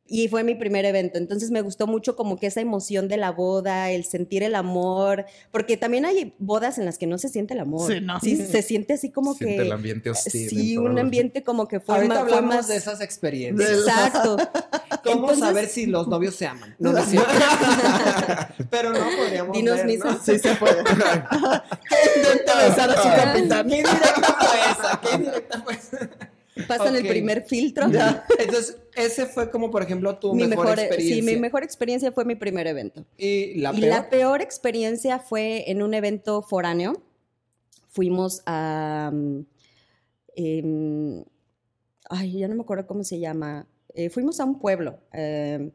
Speaker 4: Y fue mi primer evento, entonces me gustó mucho como que esa emoción de la boda, el sentir el amor, porque también hay bodas en las que no se siente el amor. Sí, no. Sí, [laughs] se siente así como siente
Speaker 3: que... el ambiente hostil.
Speaker 4: Sí, un ambiente como que
Speaker 1: fue Ahorita hablamos de esas experiencias.
Speaker 4: Exacto. [laughs]
Speaker 1: ¿Cómo saber si los novios se aman? No, no, [laughs] Pero no podríamos
Speaker 4: Dinos ver, ¿no?
Speaker 2: Sí se puede. Intenta besar a su capitán.
Speaker 1: ¿Qué directa fue esa? ¿Qué directa fue esa?
Speaker 4: Pasan el primer filtro.
Speaker 1: Entonces, ese fue como, por ejemplo, tu mejor, experiencia.
Speaker 4: Sí, mi mejor experiencia fue mi primer evento.
Speaker 1: ¿Y la
Speaker 4: peor? Y la peor experiencia fue en un evento foráneo. Fuimos a... Mm, em, ay, ya no me acuerdo cómo se llama. Eh, fuimos a un pueblo. Em,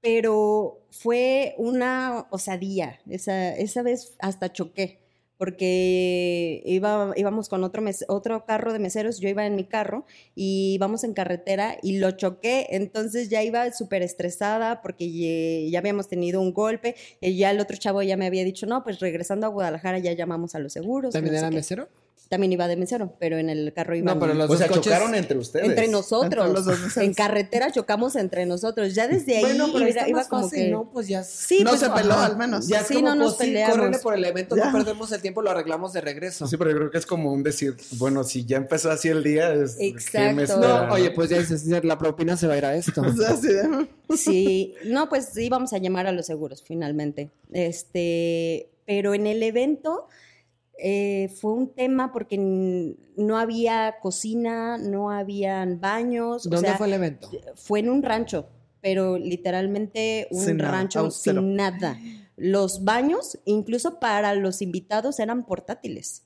Speaker 4: pero fue una osadía. Esa, esa vez hasta choqué porque iba, íbamos con otro, otro carro de meseros, yo iba en mi carro y íbamos en carretera y lo choqué, entonces ya iba súper estresada porque ya, habíamos tenido un golpe y ya el otro chavo ya me había dicho, no, pues regresando a Guadalajara ya llamamos a los seguros.
Speaker 1: ¿También era mesero?
Speaker 4: También iba de mesero, pero en el carro iba.
Speaker 3: No, pero los o sea, chocaron entre ustedes.
Speaker 4: Entre nosotros. en carretera chocamos entre nosotros. Ya desde ahí
Speaker 1: bueno, pero iba, iba como que. No, pues ya.
Speaker 2: Sí, no pues, se peló, al menos.
Speaker 4: Ya sí, no nos pues, peleamos.
Speaker 1: por el evento, no perdemos el tiempo, lo arreglamos de regreso.
Speaker 3: Sí, pero yo creo que es como un decir, bueno, si ya empezó así el día, es.
Speaker 4: Exacto.
Speaker 1: no, oye, pues ya dices, la propina se va a ir a esto. [laughs]
Speaker 4: sí, no, pues íbamos a llamar a los seguros finalmente. Este, pero en el evento eh, fue un tema porque no había cocina, no habían baños.
Speaker 1: ¿Dónde fue el evento?
Speaker 4: Fue en un rancho, pero literalmente un rancho sin nada. Los baños, incluso para los invitados, eran portátiles.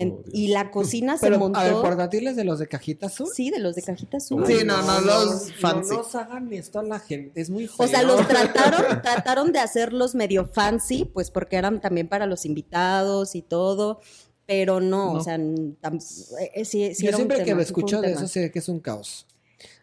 Speaker 4: Oh, y la cocina se montó. A ver,
Speaker 1: portátiles de los de cajita azul.
Speaker 4: Sí, de los de cajita azul.
Speaker 2: Sí, no, no, los fancy.
Speaker 1: No nos hagan esto a la gente, es muy feo.
Speaker 4: O sea, los [laughs] trataron, trataron de hacerlos medio fancy, pues porque eran también para los invitados y todo. pero no, o sea, eh, sí,
Speaker 1: Yo siempre que me escucho de eso sé que es un caos.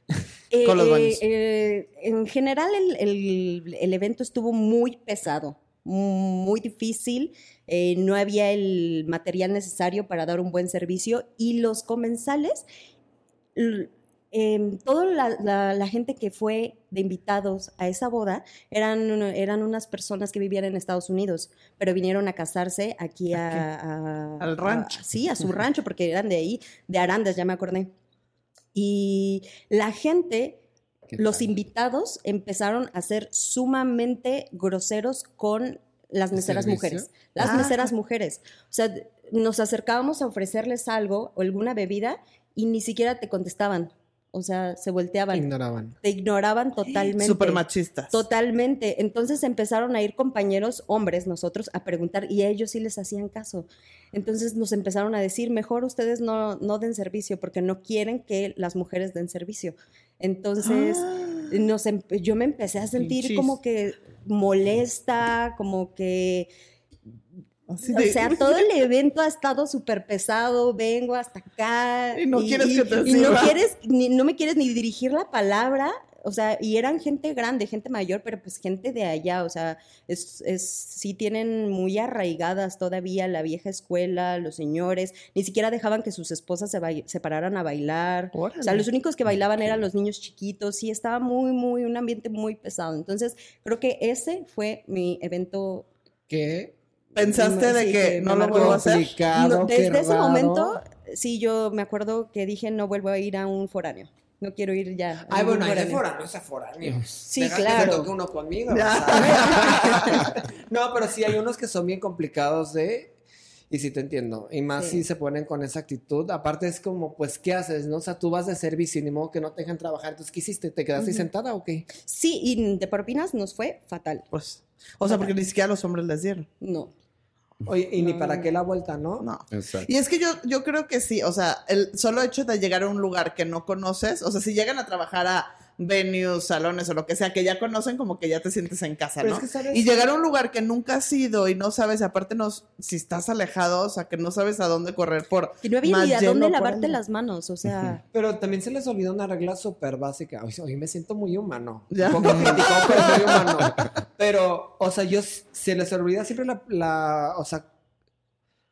Speaker 1: [laughs]
Speaker 4: Con los baños. en general el, el evento estuvo muy pesado muy difícil, eh, no había el material necesario para dar un buen servicio y los comensales, eh, toda la, gente que fue de invitados a esa boda eran, eran unas personas que vivían en Estados Unidos, pero vinieron a casarse aquí a,
Speaker 2: al rancho.
Speaker 4: sí, a su rancho, porque eran de ahí, de Arandas, ya me acordé. Y la gente los invitados empezaron a ser sumamente groseros con las meseras mujeres. Las ah. meseras mujeres. O sea, nos acercábamos a ofrecerles algo o alguna bebida y ni siquiera te contestaban. O sea, se volteaban.
Speaker 1: Te ignoraban.
Speaker 4: Te ignoraban [gasps] totalmente.
Speaker 2: Súper machistas.
Speaker 4: Totalmente. Entonces empezaron a ir compañeros, hombres, nosotros, a preguntar y a ellos sí les hacían caso. Entonces nos empezaron a decir, mejor ustedes no, no den servicio porque no quieren que las mujeres den servicio. Entonces, ah. nos, yo me empecé a sentir como que molesta, como que o sea, todo el evento ha estado súper pesado, vengo hasta acá.
Speaker 2: Y no quieres que te
Speaker 4: y no quieres, no me quieres ni dirigir la palabra. O sea, y eran gente grande, gente mayor, pero pues gente de allá, o sea, es, es, sí tienen muy arraigadas todavía la vieja escuela, los señores, ni siquiera dejaban que sus esposas se, se pararan a bailar. O sea, los únicos que bailaban eran los niños chiquitos, sí, estaba muy, muy, un ambiente muy pesado. Entonces, creo que ese fue mi evento.
Speaker 1: ¿Qué?
Speaker 2: ¿Pensaste de que, no lo vuelvo a hacer?
Speaker 4: desde ese momento, sí, yo me acuerdo que dije no vuelvo a ir a un foráneo. No quiero ir ya.
Speaker 1: Ay, bueno, hay de foráneos a foráneos.
Speaker 4: Sí, claro.
Speaker 1: Que toque uno conmigo. [laughs] no, pero sí hay unos que son bien complicados de... Y sí te entiendo. Y más si se ponen con esa actitud. Aparte es como, pues, ¿qué haces? ¿No? O sea, tú vas de servicio y ni modo que no te dejan trabajar. Entonces, ¿qué hiciste? ¿Te quedaste sentada o qué?
Speaker 4: Sí, y de propinas nos fue fatal.
Speaker 2: Pues, o sea, porque ni siquiera los hombres les dieron.
Speaker 4: No.
Speaker 1: Oye, y ni para qué la vuelta, ¿no?
Speaker 2: No. Exacto. Y es que yo, yo creo que sí, o sea, el solo hecho de llegar a un lugar que no conoces, o sea, si llegan a trabajar a venues, salones o lo que sea, que ya conocen, como que ya te sientes en casa, ¿no? Y llegar a un lugar que nunca has ido y no sabes, aparte no, si estás alejado, o sea, que no sabes a dónde correr por.
Speaker 4: Y no había ni a dónde lavarte las manos, o sea.
Speaker 1: Pero también se les olvidó una regla súper básica. Hoy, me siento muy humano. ¿Ya? Un poco [laughs] pero muy humano. Pero, o sea, yo se les olvida siempre la, la o sea,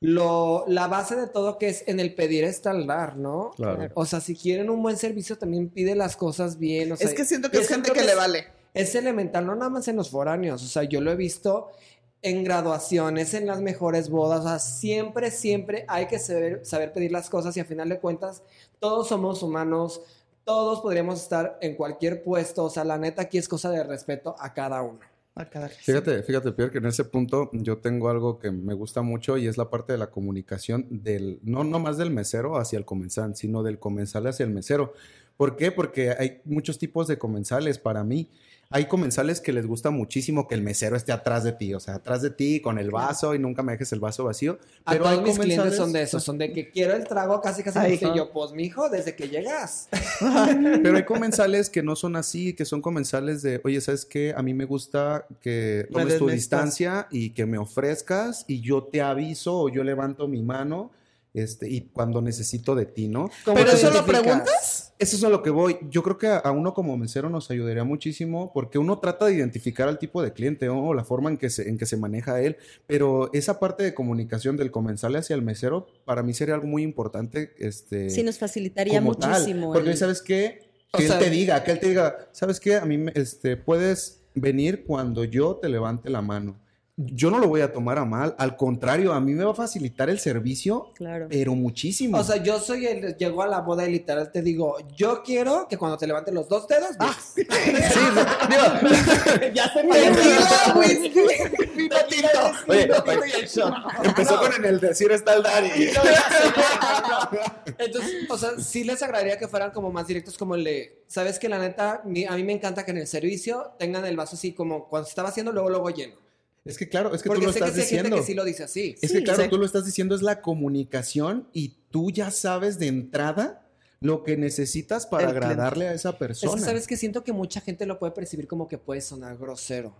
Speaker 1: lo, la base de todo que es en el pedir está el dar, ¿no? Claro. O sea, si quieren un buen servicio, también pide las cosas bien. O sea,
Speaker 2: es que siento que es gente que, le vale.
Speaker 1: Es elemental, no nada más en los foráneos. O sea, yo lo he visto en graduaciones, en las mejores bodas. O sea, siempre, siempre hay que saber, saber pedir las cosas y a final de cuentas, todos somos humanos. Todos podríamos estar en cualquier puesto. O sea, la neta aquí es cosa de respeto a cada uno.
Speaker 3: Fíjate, fíjate, Pierre, que en ese punto yo tengo algo que me gusta mucho y es la parte de la comunicación del, no, no más del mesero hacia el comensal, sino del comensal hacia el mesero. ¿Por qué? Porque hay muchos tipos de comensales para mí hay comensales que les gusta muchísimo que el mesero esté atrás de ti, o sea, atrás de ti con el vaso y nunca me dejes el vaso vacío.
Speaker 1: Pero a todos mis clientes son de esos, son de que quiero el trago casi casi Ahí yo, pues mijo, desde que llegas. [laughs]
Speaker 3: Pero hay comensales que no son así, que son comensales de, oye, ¿sabes qué? A mí me gusta que tomes tu distancia y que me ofrezcas y yo te aviso o yo levanto mi mano este, y cuando necesito de ti, ¿no?
Speaker 2: ¿Pero eso lo preguntas?
Speaker 3: Eso es a lo que voy. Yo creo que a, uno como mesero nos ayudaría muchísimo porque uno trata de identificar al tipo de cliente o la forma en que, se, en que se maneja él, pero esa parte de comunicación del comensal hacia el mesero para mí sería algo muy importante. Este,
Speaker 4: sí, nos facilitaría muchísimo.
Speaker 3: porque, ¿sabes qué? Que él te diga, que él te diga, ¿sabes qué? A mí, este, puedes venir cuando yo te levante la mano yo no lo voy a tomar a mal, al contrario, a mí me va a facilitar el servicio, claro. pero muchísimo.
Speaker 1: O sea, yo soy el, llego a la boda y literal te digo, yo quiero que cuando te levanten los dos dedos, ah, [laughs] sí,
Speaker 2: digo, [laughs] ya se me whisky,
Speaker 3: Oye, empezó con en el decir está el Dani. [laughs]
Speaker 1: Entonces, o sea, sí les agradaría que fueran como más directos como el de, sabes que la neta, a mí me encanta que en el servicio tengan el vaso así como cuando se estaba haciendo, luego, luego lleno.
Speaker 3: Es que claro, es que tú lo estás diciendo.
Speaker 1: que sí lo dice así.
Speaker 3: Es que claro, tú lo estás diciendo, es la comunicación y tú ya sabes de entrada lo que necesitas para agradarle a esa persona.
Speaker 1: Es que sabes que siento que mucha gente lo puede percibir como que puede sonar grosero.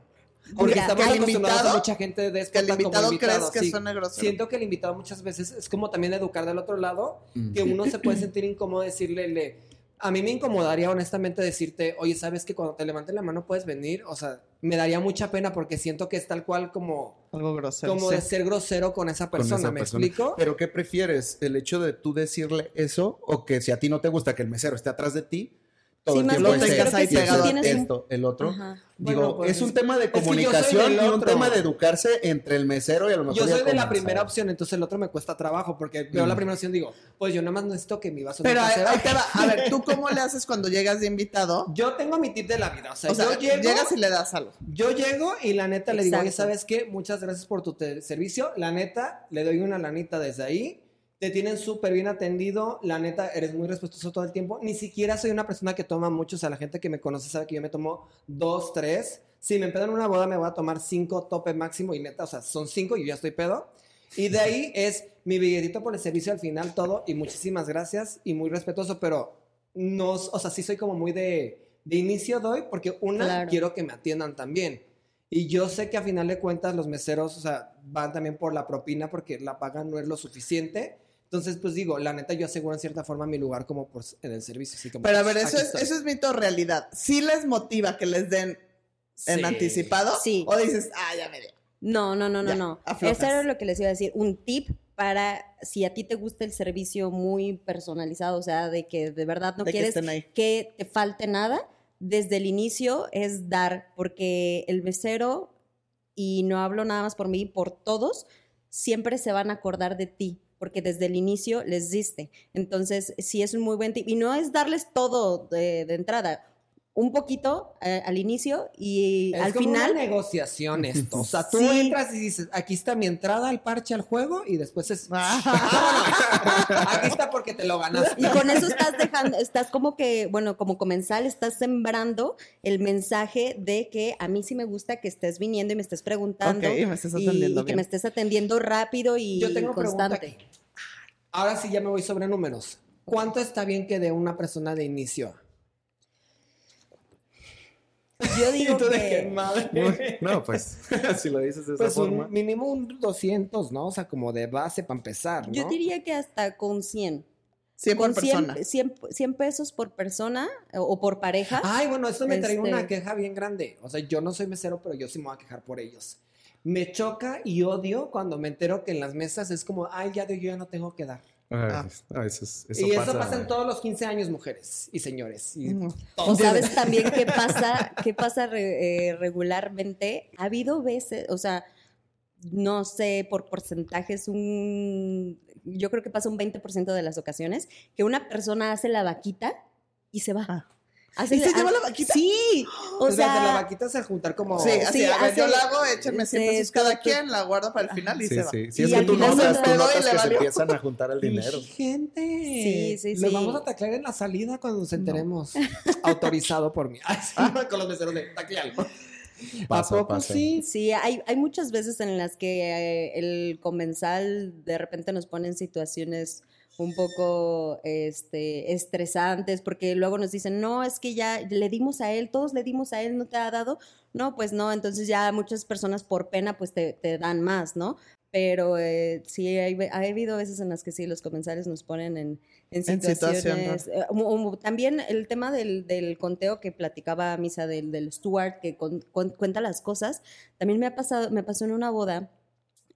Speaker 1: Porque estamos acostumbrados a mucha gente de
Speaker 2: que el invitado, crees que suena grosero.
Speaker 1: Siento que el invitado muchas veces es como también educar del otro lado, que uno se puede [clears throat] sentir incómodo decirle, le, a mí me incomodaría honestamente decirte, oye, ¿sabes que cuando te levanten la mano puedes venir? O sea, me daría mucha pena porque siento que es tal cual como...
Speaker 2: Algo grosero.
Speaker 1: Como de ser grosero con esa persona, ¿me explico?
Speaker 3: Pero ¿qué prefieres? ¿El hecho de tú decirle eso o que si a ti no te gusta que el mesero esté atrás de ti, todo el tiempo tengas ahí pegado esto, el otro. Digo, pues es un tema de comunicación y un tema de educarse entre el mesero y a lo mejor.
Speaker 1: Yo soy de la primera opción, entonces el otro me cuesta trabajo porque veo la mm. primera opción y digo, pues yo nada más necesito que mi vaso
Speaker 2: Pero ahí, te va. A ver, ¿tú [laughs] cómo le haces cuando llegas de invitado?
Speaker 1: Yo tengo mi tip de la vida. O sea, yo llego,
Speaker 2: llegas y le das algo.
Speaker 1: Yo llego y la neta le digo, oye, ¿sabes qué? Muchas gracias por tu servicio. La neta, le doy una lanita desde ahí te tienen súper bien atendido, la neta, eres muy respetuoso todo el tiempo. Ni siquiera soy una persona que toma mucho, o sea, la gente que me conoce sabe que yo me tomo dos, tres. Si me empedo en una boda, me voy a tomar cinco tope máximo y neta, o sea, son cinco y yo ya estoy pedo. Y de ahí [laughs] es mi billetito por el servicio al final, todo, y muchísimas gracias y muy respetuoso, pero no, o sea, sí soy como muy de, de inicio doy, porque una, quiero que me atiendan también. Y yo sé que a final de cuentas los meseros, o sea, van también por la propina porque la paga no es lo suficiente. Entonces, pues digo, la neta, yo aseguro en cierta forma mi lugar como por, en el servicio. Así
Speaker 2: Pero a ver, eso es, eso es mito realidad. ¿Sí les motiva que les den en anticipado?
Speaker 4: Sí.
Speaker 2: ¿O dices, ah, ya me dio?
Speaker 4: No, no, no, no, no. Eso era lo que les iba a decir. Un tip para si a ti te gusta el servicio muy personalizado, o sea, de que de verdad no quieres que, te falte nada, desde el inicio es dar, porque el mesero, y no hablo nada más por mí, por todos, siempre se van a acordar de ti porque desde el inicio les diste. Entonces, sí es un muy buen tip. Y no es darles todo de, entrada un poquito eh, al inicio y al como final.
Speaker 1: Una negociación esto. O sea, tú entras y dices, aquí está mi entrada al parche al juego y después es. [laughs] aquí está porque te lo ganaste.
Speaker 4: Y con eso estás dejando, estás como que, bueno, como comensal, estás sembrando el mensaje de que a mí sí me gusta que estés viniendo y me estés preguntando.
Speaker 2: y, me estés atendiendo
Speaker 4: y, que me estés atendiendo rápido y
Speaker 1: Yo tengo
Speaker 4: constante.
Speaker 1: Ahora sí ya me voy sobre números. ¿Cuánto está bien que de una persona de inicio?
Speaker 4: Yo [laughs] digo que...
Speaker 3: No, pues, [laughs] si lo dices de esa
Speaker 1: pues
Speaker 3: forma.
Speaker 1: mínimo un 200, ¿no? O sea, como de base para empezar, ¿no?
Speaker 4: Yo diría que hasta con 100.
Speaker 2: 100 por persona.
Speaker 4: 100, pesos por persona o por pareja.
Speaker 1: Ay, bueno, esto me trae una este queja bien grande. O sea, yo no soy mesero, pero yo sí me voy a quejar por ellos. Me choca y odio cuando me entero que en las mesas es como, ay, ya de yo ya no tengo que dar.
Speaker 3: Ah. eso,
Speaker 1: y eso pasa en todos los 15 años, mujeres y señores. Y
Speaker 4: o sabes también qué pasa, qué pasa eh, regularmente. Ha habido veces, o sea, no sé, por porcentajes, un, yo creo que pasa un 20% de las ocasiones, que una persona hace la vaquita y se va. Ah.
Speaker 2: Así se lleva la vaquita?
Speaker 4: Sí. O, sea,
Speaker 1: de la vaquita se juntar como.
Speaker 2: Sí, así, a ver, yo la hago, échenme 100 pesos cada quien, la guardo para el final y se va.
Speaker 3: Sí, sí, es que tú notas, tú notas que se empiezan a juntar el dinero.
Speaker 1: Gente.
Speaker 4: Sí, sí, sí.
Speaker 1: Lo vamos a taclear en la salida cuando nos enteremos. [laughs] Autorizado por mí. con los meseros de taclealo.
Speaker 3: ¿A poco sí?
Speaker 4: Sí, hay, hay muchas veces en las que eh, el comensal de repente nos pone en situaciones un poco este, estresantes, porque luego nos dicen, no, es que ya le dimos a él, todos le dimos a él, no te ha dado. No, pues no, entonces ya muchas personas por pena pues te, dan más, ¿no? Pero eh, sí, hay, ha habido veces en las que sí, los comensales nos ponen en, en situaciones. Eh, también el tema del, del, conteo que platicaba Misa del, del Stuart, que cuenta las cosas, también me ha pasado, me pasó en una boda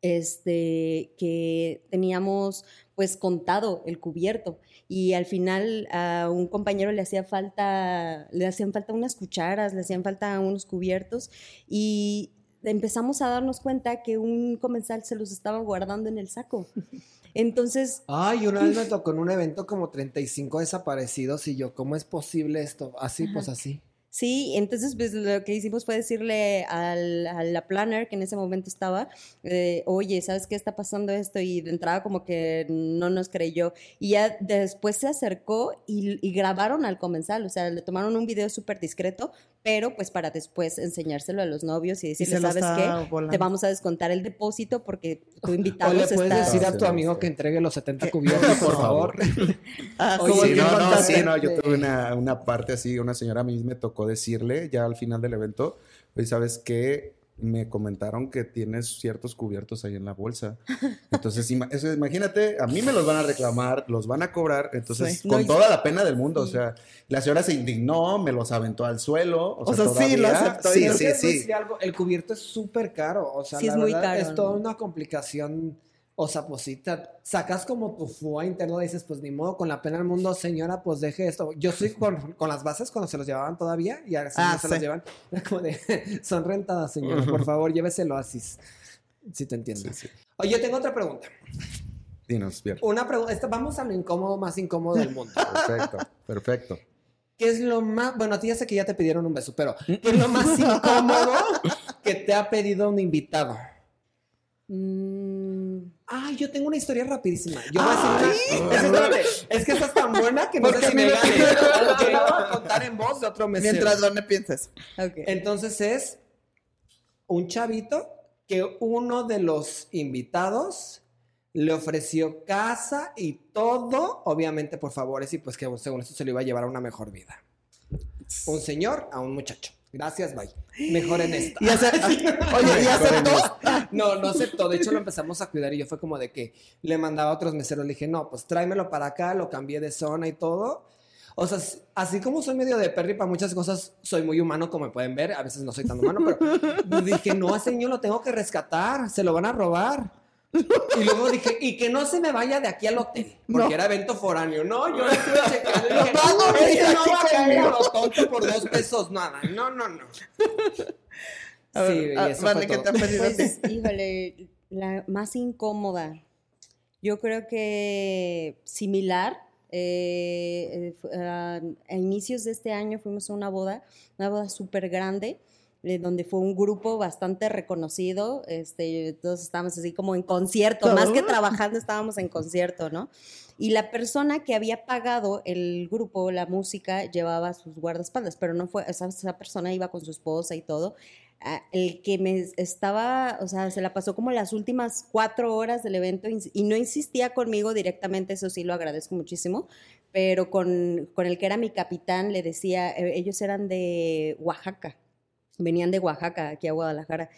Speaker 4: este, que teníamos pues contado el cubierto y al final a un compañero le hacía falta, le hacían falta unas cucharas, le hacían falta unos cubiertos y empezamos a darnos cuenta que un comensal se los estaba guardando en el saco. [laughs] Entonces...
Speaker 1: Ay, una vez me [laughs] tocó en un evento como 35 desaparecidos y yo, ¿cómo es posible esto? Así, pues así.
Speaker 4: Sí, entonces pues lo que hicimos fue decirle al, a la planner que en ese momento estaba, eh, oye, ¿sabes qué está pasando esto? Y de entrada como que no nos creyó. Y ya después se acercó y, grabaron al comensal, o sea, le tomaron un video súper discreto, pero pues para después enseñárselo a los novios y decirle, ¿sabes qué? Te vamos a descontar el depósito porque tu invitado
Speaker 1: o le puedes decir a tu amigo que entregue los 70 cubiertos, por favor. [laughs]
Speaker 3: ah, sí, no, no, sí, no, yo tuve una, una parte así, una señora a mí me tocó decirle ya al final del evento, oye, ¿sabes qué? Me comentaron que tienes ciertos cubiertos ahí en la bolsa. Entonces, imagínate, a mí me los van a reclamar, los van a cobrar, entonces con toda la pena del mundo, o sea, la señora se indignó, me los aventó al suelo, o, sea, sí, lo aceptó.
Speaker 1: Sí, sí, sí. el cubierto es súper caro, o sea, la es verdad, es toda una complicación o sea, pues si te sacas como tu fuga interno, dices, pues ni modo, con la pena del mundo, señora, pues deje esto. Yo soy con, con las bases cuando se los llevaban todavía y ahora ah, no se los llevan. [laughs] como de, son rentadas, señora, por favor, lléveselo así. Si te entiendo. Oye, yo tengo otra pregunta.
Speaker 3: Dinos, bien.
Speaker 1: Una pregunta, vamos a lo incómodo más incómodo del mundo.
Speaker 3: Perfecto, perfecto.
Speaker 1: ¿Qué es lo más, bueno, a ti ya sé que ya te pidieron un beso, pero ¿qué es lo [laughs] más incómodo que te ha pedido un invitado? Mmm Ay, yo tengo una historia rapidísima. Yo voy a decir una... [laughs] es, que esta es tan buena que no sé si me gane. Yo la voy a contar en voz de otro mesero.
Speaker 2: Mientras dónde piensas.
Speaker 1: Okay. Entonces es un chavito que uno de los invitados le ofreció casa y todo, obviamente por favores, y pues que según esto se lo iba a llevar a una mejor vida. Un señor a un muchacho. Gracias, bye. Mejor en esta. [laughs] ¿Y [laughs] Oye, ¿y aceptó? No, no aceptó. De hecho, lo empezamos a cuidar y yo fue como de que le mandaba a otros meseros. Le dije, no, pues tráemelo para acá, lo cambié de zona y todo. O sea, así como soy medio de perry para muchas cosas, soy muy humano, como pueden ver. A veces no soy tan humano, pero [laughs] dije, no, niño lo tengo que rescatar, se lo van a robar. Y luego dije, y que no se me vaya de aquí al hotel, porque era evento foráneo. No, yo estuve [laughs] checando y dije, no, este no va a caer a lo tonto por dos pesos, nada. No, no, no.
Speaker 4: A ver, sí, ah, eso ¿qué te ha pedido pues, híjole, la más incómoda. Yo creo que similar. Eh, eh a inicios de este año fuimos a una boda, una boda súper grande eh, donde fue un grupo bastante reconocido, este, todos estábamos así como en concierto, más que trabajando [laughs] estábamos en concierto, ¿no? Y la persona que había pagado el grupo, la música, llevaba sus guardaespaldas, pero no fue, esa, esa persona iba con su esposa y todo. Ah, el que me estaba, o sea, se la pasó como las últimas cuatro horas del evento y no insistía conmigo directamente, eso sí lo agradezco muchísimo, pero con, con el que era mi capitán le decía, eh, ellos eran de Oaxaca venían de Oaxaca aquí a Guadalajara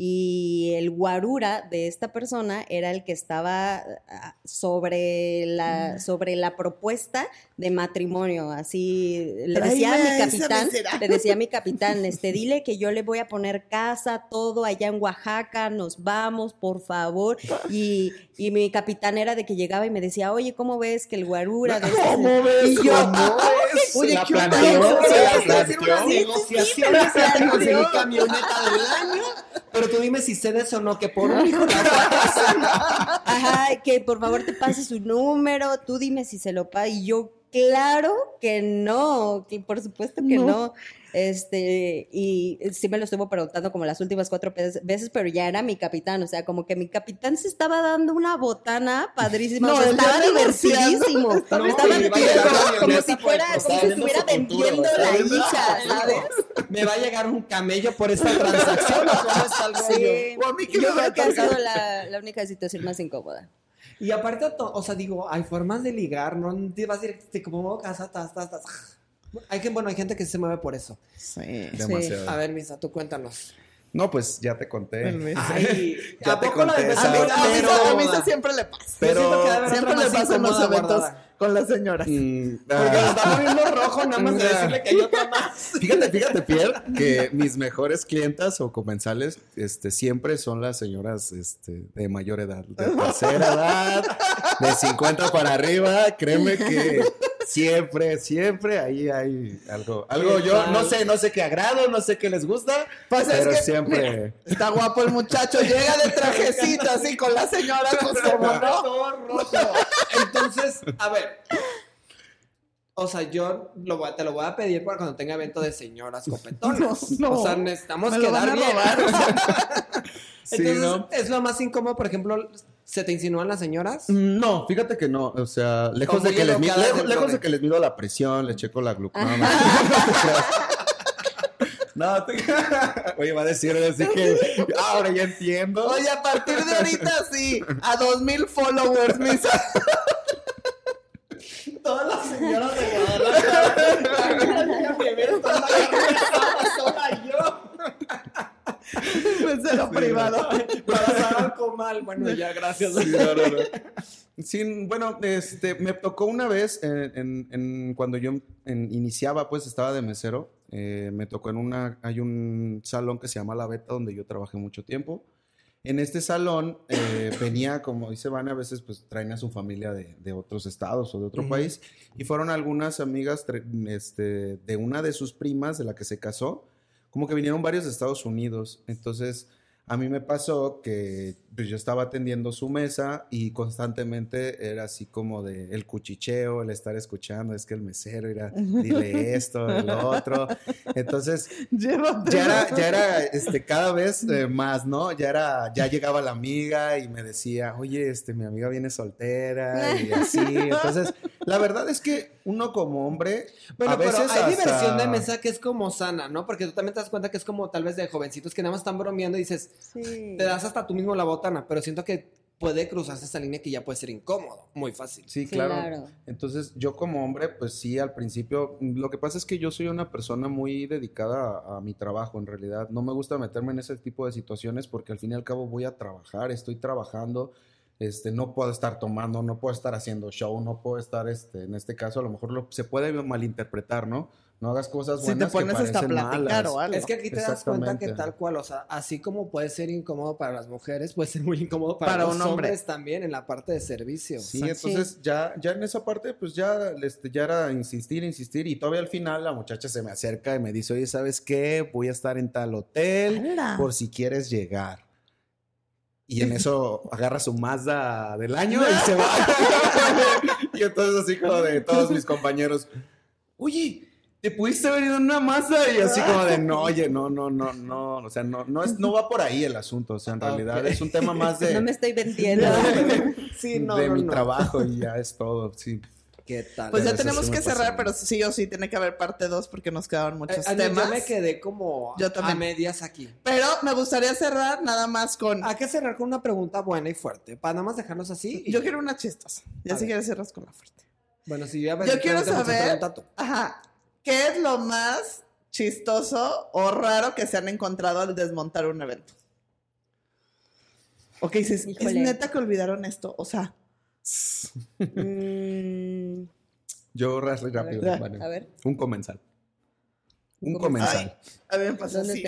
Speaker 4: y el guarura de esta persona era el que estaba ah, sobre la, mm. sobre la propuesta de matrimonio. Así le decía a mi capitán, le decía a mi capitán, este, dile que yo le voy a poner casa, todo allá en Oaxaca, nos vamos, por favor. Y, y mi capitán era de que llegaba y me decía, oye, ¿cómo ves que el guarura de
Speaker 1: ¿Cómo este ves? Y yo, oye, ¿qué negociaciones mi camioneta del año pero tú dime si cedes o no, que por un hijo
Speaker 4: Ajá, que por favor te pase su número, tú dime si se lo paga. Y yo, claro que no, que por supuesto que no. Este, y sí me lo estuvo preguntando como las últimas cuatro veces, pero ya era mi capitán, o sea, como que mi capitán se estaba dando una botana padrísima, no, estaba divertidísimo, estaba como, si fuera, como si estuviera vendiendo la hija, ¿sabes?
Speaker 1: Me va a llegar un camello por esta transacción, ¿o cómo está el
Speaker 4: rollo? Yo creo que ha sido la, la única situación más incómoda.
Speaker 1: Y aparte, o sea, digo, hay formas de ligar, no te vas directamente como casa, tas, tas, tas. Hay que, bueno, hay gente que se mueve por eso.
Speaker 3: Sí. Demasiado.
Speaker 1: A ver, Misa, tú cuéntanos.
Speaker 3: No, pues ya te conté. [laughs]
Speaker 1: Ay, ya te
Speaker 2: conté. A, Misa siempre le pasa.
Speaker 1: Pero siempre le
Speaker 2: pasa en los eventos con las señoras.
Speaker 1: Mm, Porque nos estamos viendo rojo nada más de decirle que hay otra más. [laughs]
Speaker 3: Fíjate, fíjate, Pierre, que mis mejores clientas o comensales este, siempre son las señoras este, de mayor edad, de tercera edad, de 50 para arriba. Créeme que siempre, siempre ahí hay algo. Algo yo no sé, no sé qué agrado, no sé qué les gusta, pues pero siempre.
Speaker 2: Está guapo el muchacho, llega de trajecito así con la señora, pues [laughs] como
Speaker 1: no. Entonces, a ver. O sea, yo lo te lo voy a pedir para cuando tenga evento de señoras copetonas. [laughs] No, O sea, necesitamos quedar bien. [laughs] Entonces, ¿es lo más incómodo, por ejemplo, se te insinúan las señoras?
Speaker 3: No, fíjate que no. O sea, lejos, de que, les, lejos, de que les mido la presión, les checo la glucosa. [laughs] No, te... [laughs] Oye, va a decir así que ahora ya entiendo.
Speaker 2: Oye, a partir de ahorita sí, a dos mil followers, misa. [laughs]
Speaker 1: Todas las señoras de Guadalajara. La primera, yo. [laughs]
Speaker 2: mesero privado.
Speaker 1: Para mal. Bueno, ya, gracias. [laughs]
Speaker 3: Sí, bueno, este, me tocó una vez en, cuando yo iniciaba, pues estaba de mesero. Eh, me tocó en una, hay un salón que se llama La Beta, donde yo trabajé mucho tiempo. En este salón eh, venía, como dice Vane, a veces pues traen a su familia de, otros estados o de otro país. Y fueron algunas amigas este, de una de sus primas, de la que se casó, como que vinieron varios de Estados Unidos. Entonces, a mí me pasó que pues, yo estaba atendiendo su mesa y constantemente era así como de el cuchicheo, el estar escuchando, es que el mesero era, dile esto, el otro. Entonces, [laughs] ya era, ya era este, cada vez eh, más, ¿no? Ya era, ya llegaba la amiga y me decía, oye, este, mi amiga viene soltera y así. Entonces, la verdad es que uno como hombre.
Speaker 1: Bueno, a veces pero hay diversión de mesa que es como sana, ¿no? Porque tú también te das cuenta que es como tal vez de jovencitos que nada más están bromeando y dices, te das hasta tú mismo la botana, pero siento que puede cruzarse esa línea que ya puede ser incómodo, muy fácil.
Speaker 3: Sí, claro. Entonces, yo como hombre, pues sí, al principio, lo que pasa es que yo soy una persona muy dedicada a, a, mi trabajo, en realidad. No me gusta meterme en ese tipo de situaciones porque al fin y al cabo voy a trabajar, estoy trabajando este, no puedo estar tomando, no puedo estar haciendo show, no puedo estar, este, en este caso, a lo mejor lo, se puede malinterpretar, ¿no? No hagas cosas buenas. Si te pones hasta platicar
Speaker 1: o algo. Es que aquí te das cuenta que tal cual, o sea, así como puede ser incómodo para las mujeres, puede ser muy incómodo para, los hombres también en la parte de servicio.
Speaker 3: Sí, entonces ya, ya en esa parte, pues ya, este, ya era insistir, insistir, y todavía al final la muchacha se me acerca y me dice, oye, ¿sabes qué? Voy a estar en tal hotel por si quieres llegar. Y en eso [laughs] agarra su Mazda del año y [laughs] se va. [laughs] y entonces así como de todos mis compañeros, oye, ¿te pudiste venir en una Mazda? Y así como de, no, oye, no, no, no, no, o sea, no, no, es, no va por ahí el asunto, o sea, en realidad es un tema más de...
Speaker 4: No me estoy vendiendo. [laughs]
Speaker 3: sí, no, de mi trabajo y ya es todo, sí.
Speaker 2: ¿Qué tal? Pues ya tenemos que cerrar, pero sí o sí tiene que haber parte 2 porque nos quedaron muchos eh, temas.
Speaker 1: Yo me quedé como a medias aquí.
Speaker 2: Pero me gustaría cerrar nada más con.
Speaker 1: Hay que cerrar con una pregunta buena y fuerte. Para nada más dejarnos así.
Speaker 2: Yo quiero una chistosa. Ya si quieres cerrar con la fuerte.
Speaker 1: Bueno, si yo,
Speaker 2: yo quiero saber. Ajá. ¿Qué es lo más chistoso o raro que se han encontrado al desmontar un evento? Ok, dices, es neta que olvidaron esto. O sea,
Speaker 3: Mm. Yo rápido. A ver. Un comensal. Un comensal.
Speaker 2: a ver, pasa así.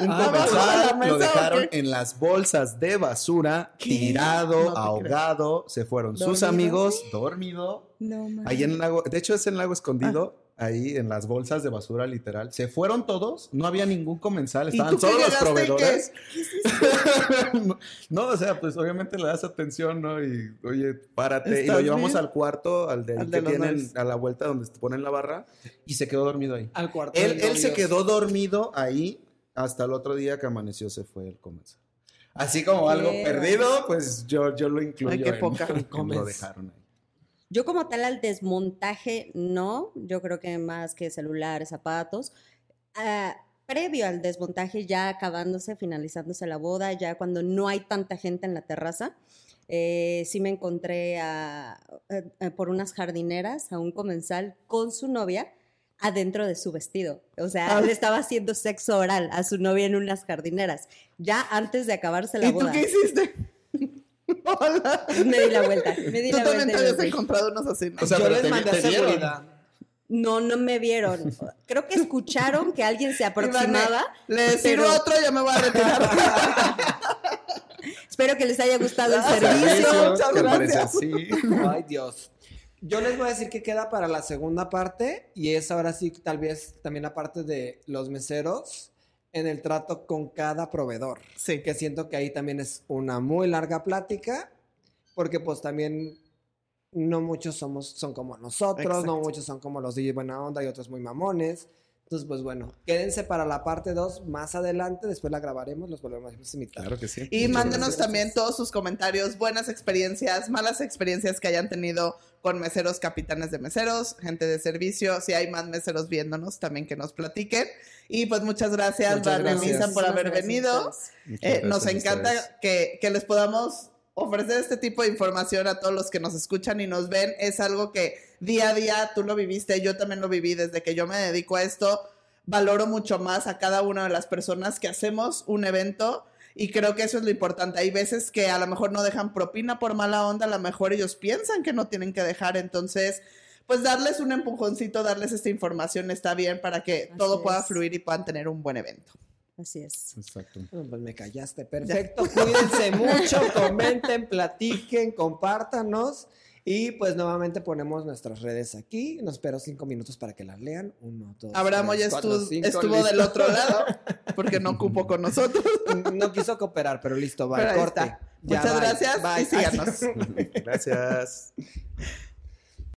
Speaker 3: Un ah, comensal lo dejaron en las bolsas de basura, tirado, ahogado. Se fueron sus amigos, dormido. No, Ahí en el lago, de hecho es en el lago escondido. Ah ahí en las bolsas de basura, literal. Se fueron todos, no había ningún comensal, estaban solo los proveedores. [laughs] no, o sea, pues obviamente le das atención, ¿no? Y oye, párate. Y lo llevamos al cuarto, al, de, que tienen a la vuelta donde te ponen la barra, y se quedó dormido ahí.
Speaker 1: Al cuarto.
Speaker 3: Él, él se quedó dormido ahí hasta el otro día que amaneció, se fue el comensal. Así como algo perdido, pues yo, yo lo incluyo. Ay, qué poca. [laughs] lo
Speaker 4: dejaron ahí. Yo como tal al desmontaje no, yo creo que más que celulares, zapatos. Ah, previo al desmontaje, ya acabándose, finalizándose la boda, ya cuando no hay tanta gente en la terraza, eh, sí me encontré a, eh, por unas jardineras a un comensal con su novia adentro de su vestido. O sea, ah. le estaba haciendo sexo oral a su novia en unas jardineras, ya antes de acabarse la boda.
Speaker 2: ¿Y tú qué hiciste?
Speaker 4: Me di la vuelta. Me di
Speaker 2: Tú
Speaker 4: la
Speaker 2: también te habías encontrado unos así.
Speaker 1: O sea, Yo les mandé seguridad.
Speaker 4: No, no me vieron. Creo que escucharon que alguien se aproximaba.
Speaker 2: Le sirvo otro, ya me voy a retirar. [laughs]
Speaker 4: Espero que les haya gustado el servicio.
Speaker 2: Muchas gracias. [laughs]
Speaker 1: Ay, Dios. Yo les voy a decir que queda para la segunda parte y es ahora sí tal vez también la parte de los meseros en el trato con cada proveedor. Sí. Que siento que ahí también es una muy larga plática, porque pues también no muchos somos, son como nosotros, no muchos son como los de buena onda y otros muy mamones. Entonces, pues bueno, quédense para la parte 2 más adelante, después la grabaremos, los volvemos a invitar.
Speaker 3: Claro que sí.
Speaker 2: Y mándenos también todos sus comentarios, buenas experiencias, malas experiencias que hayan tenido con meseros, capitanes de meseros, gente de servicio, si hay más meseros viéndonos, también que nos platiquen. Y pues muchas gracias, Vanessa, por haber venido. Eh, nos encanta que, que les podamos ofrecer este tipo de información a todos los que nos escuchan y nos ven es algo que día a día tú lo viviste, yo también lo viví desde que yo me dedico a esto. valoro mucho más a cada una de las personas que hacemos un evento y creo que eso es lo importante. Hay veces que a lo mejor no dejan propina por mala onda, a lo mejor ellos piensan que no tienen que dejar, entonces pues darles un empujoncito, darles esta información está bien para que todo pueda fluir y puedan tener un buen evento.
Speaker 4: Así es.
Speaker 1: Exacto. pues me callaste. Perfecto. Cuídense mucho, [laughs] comenten, platiquen, compártanos. Y pues nuevamente ponemos nuestras redes aquí. Nos espero cinco minutos para que las lean. Uno, dos.
Speaker 2: Abramo ya estuvo del otro lado [laughs] porque no cupo con nosotros. [laughs]
Speaker 1: No quiso cooperar, pero listo, va. Corte.
Speaker 2: Muchas gracias y síganos.
Speaker 3: gracias.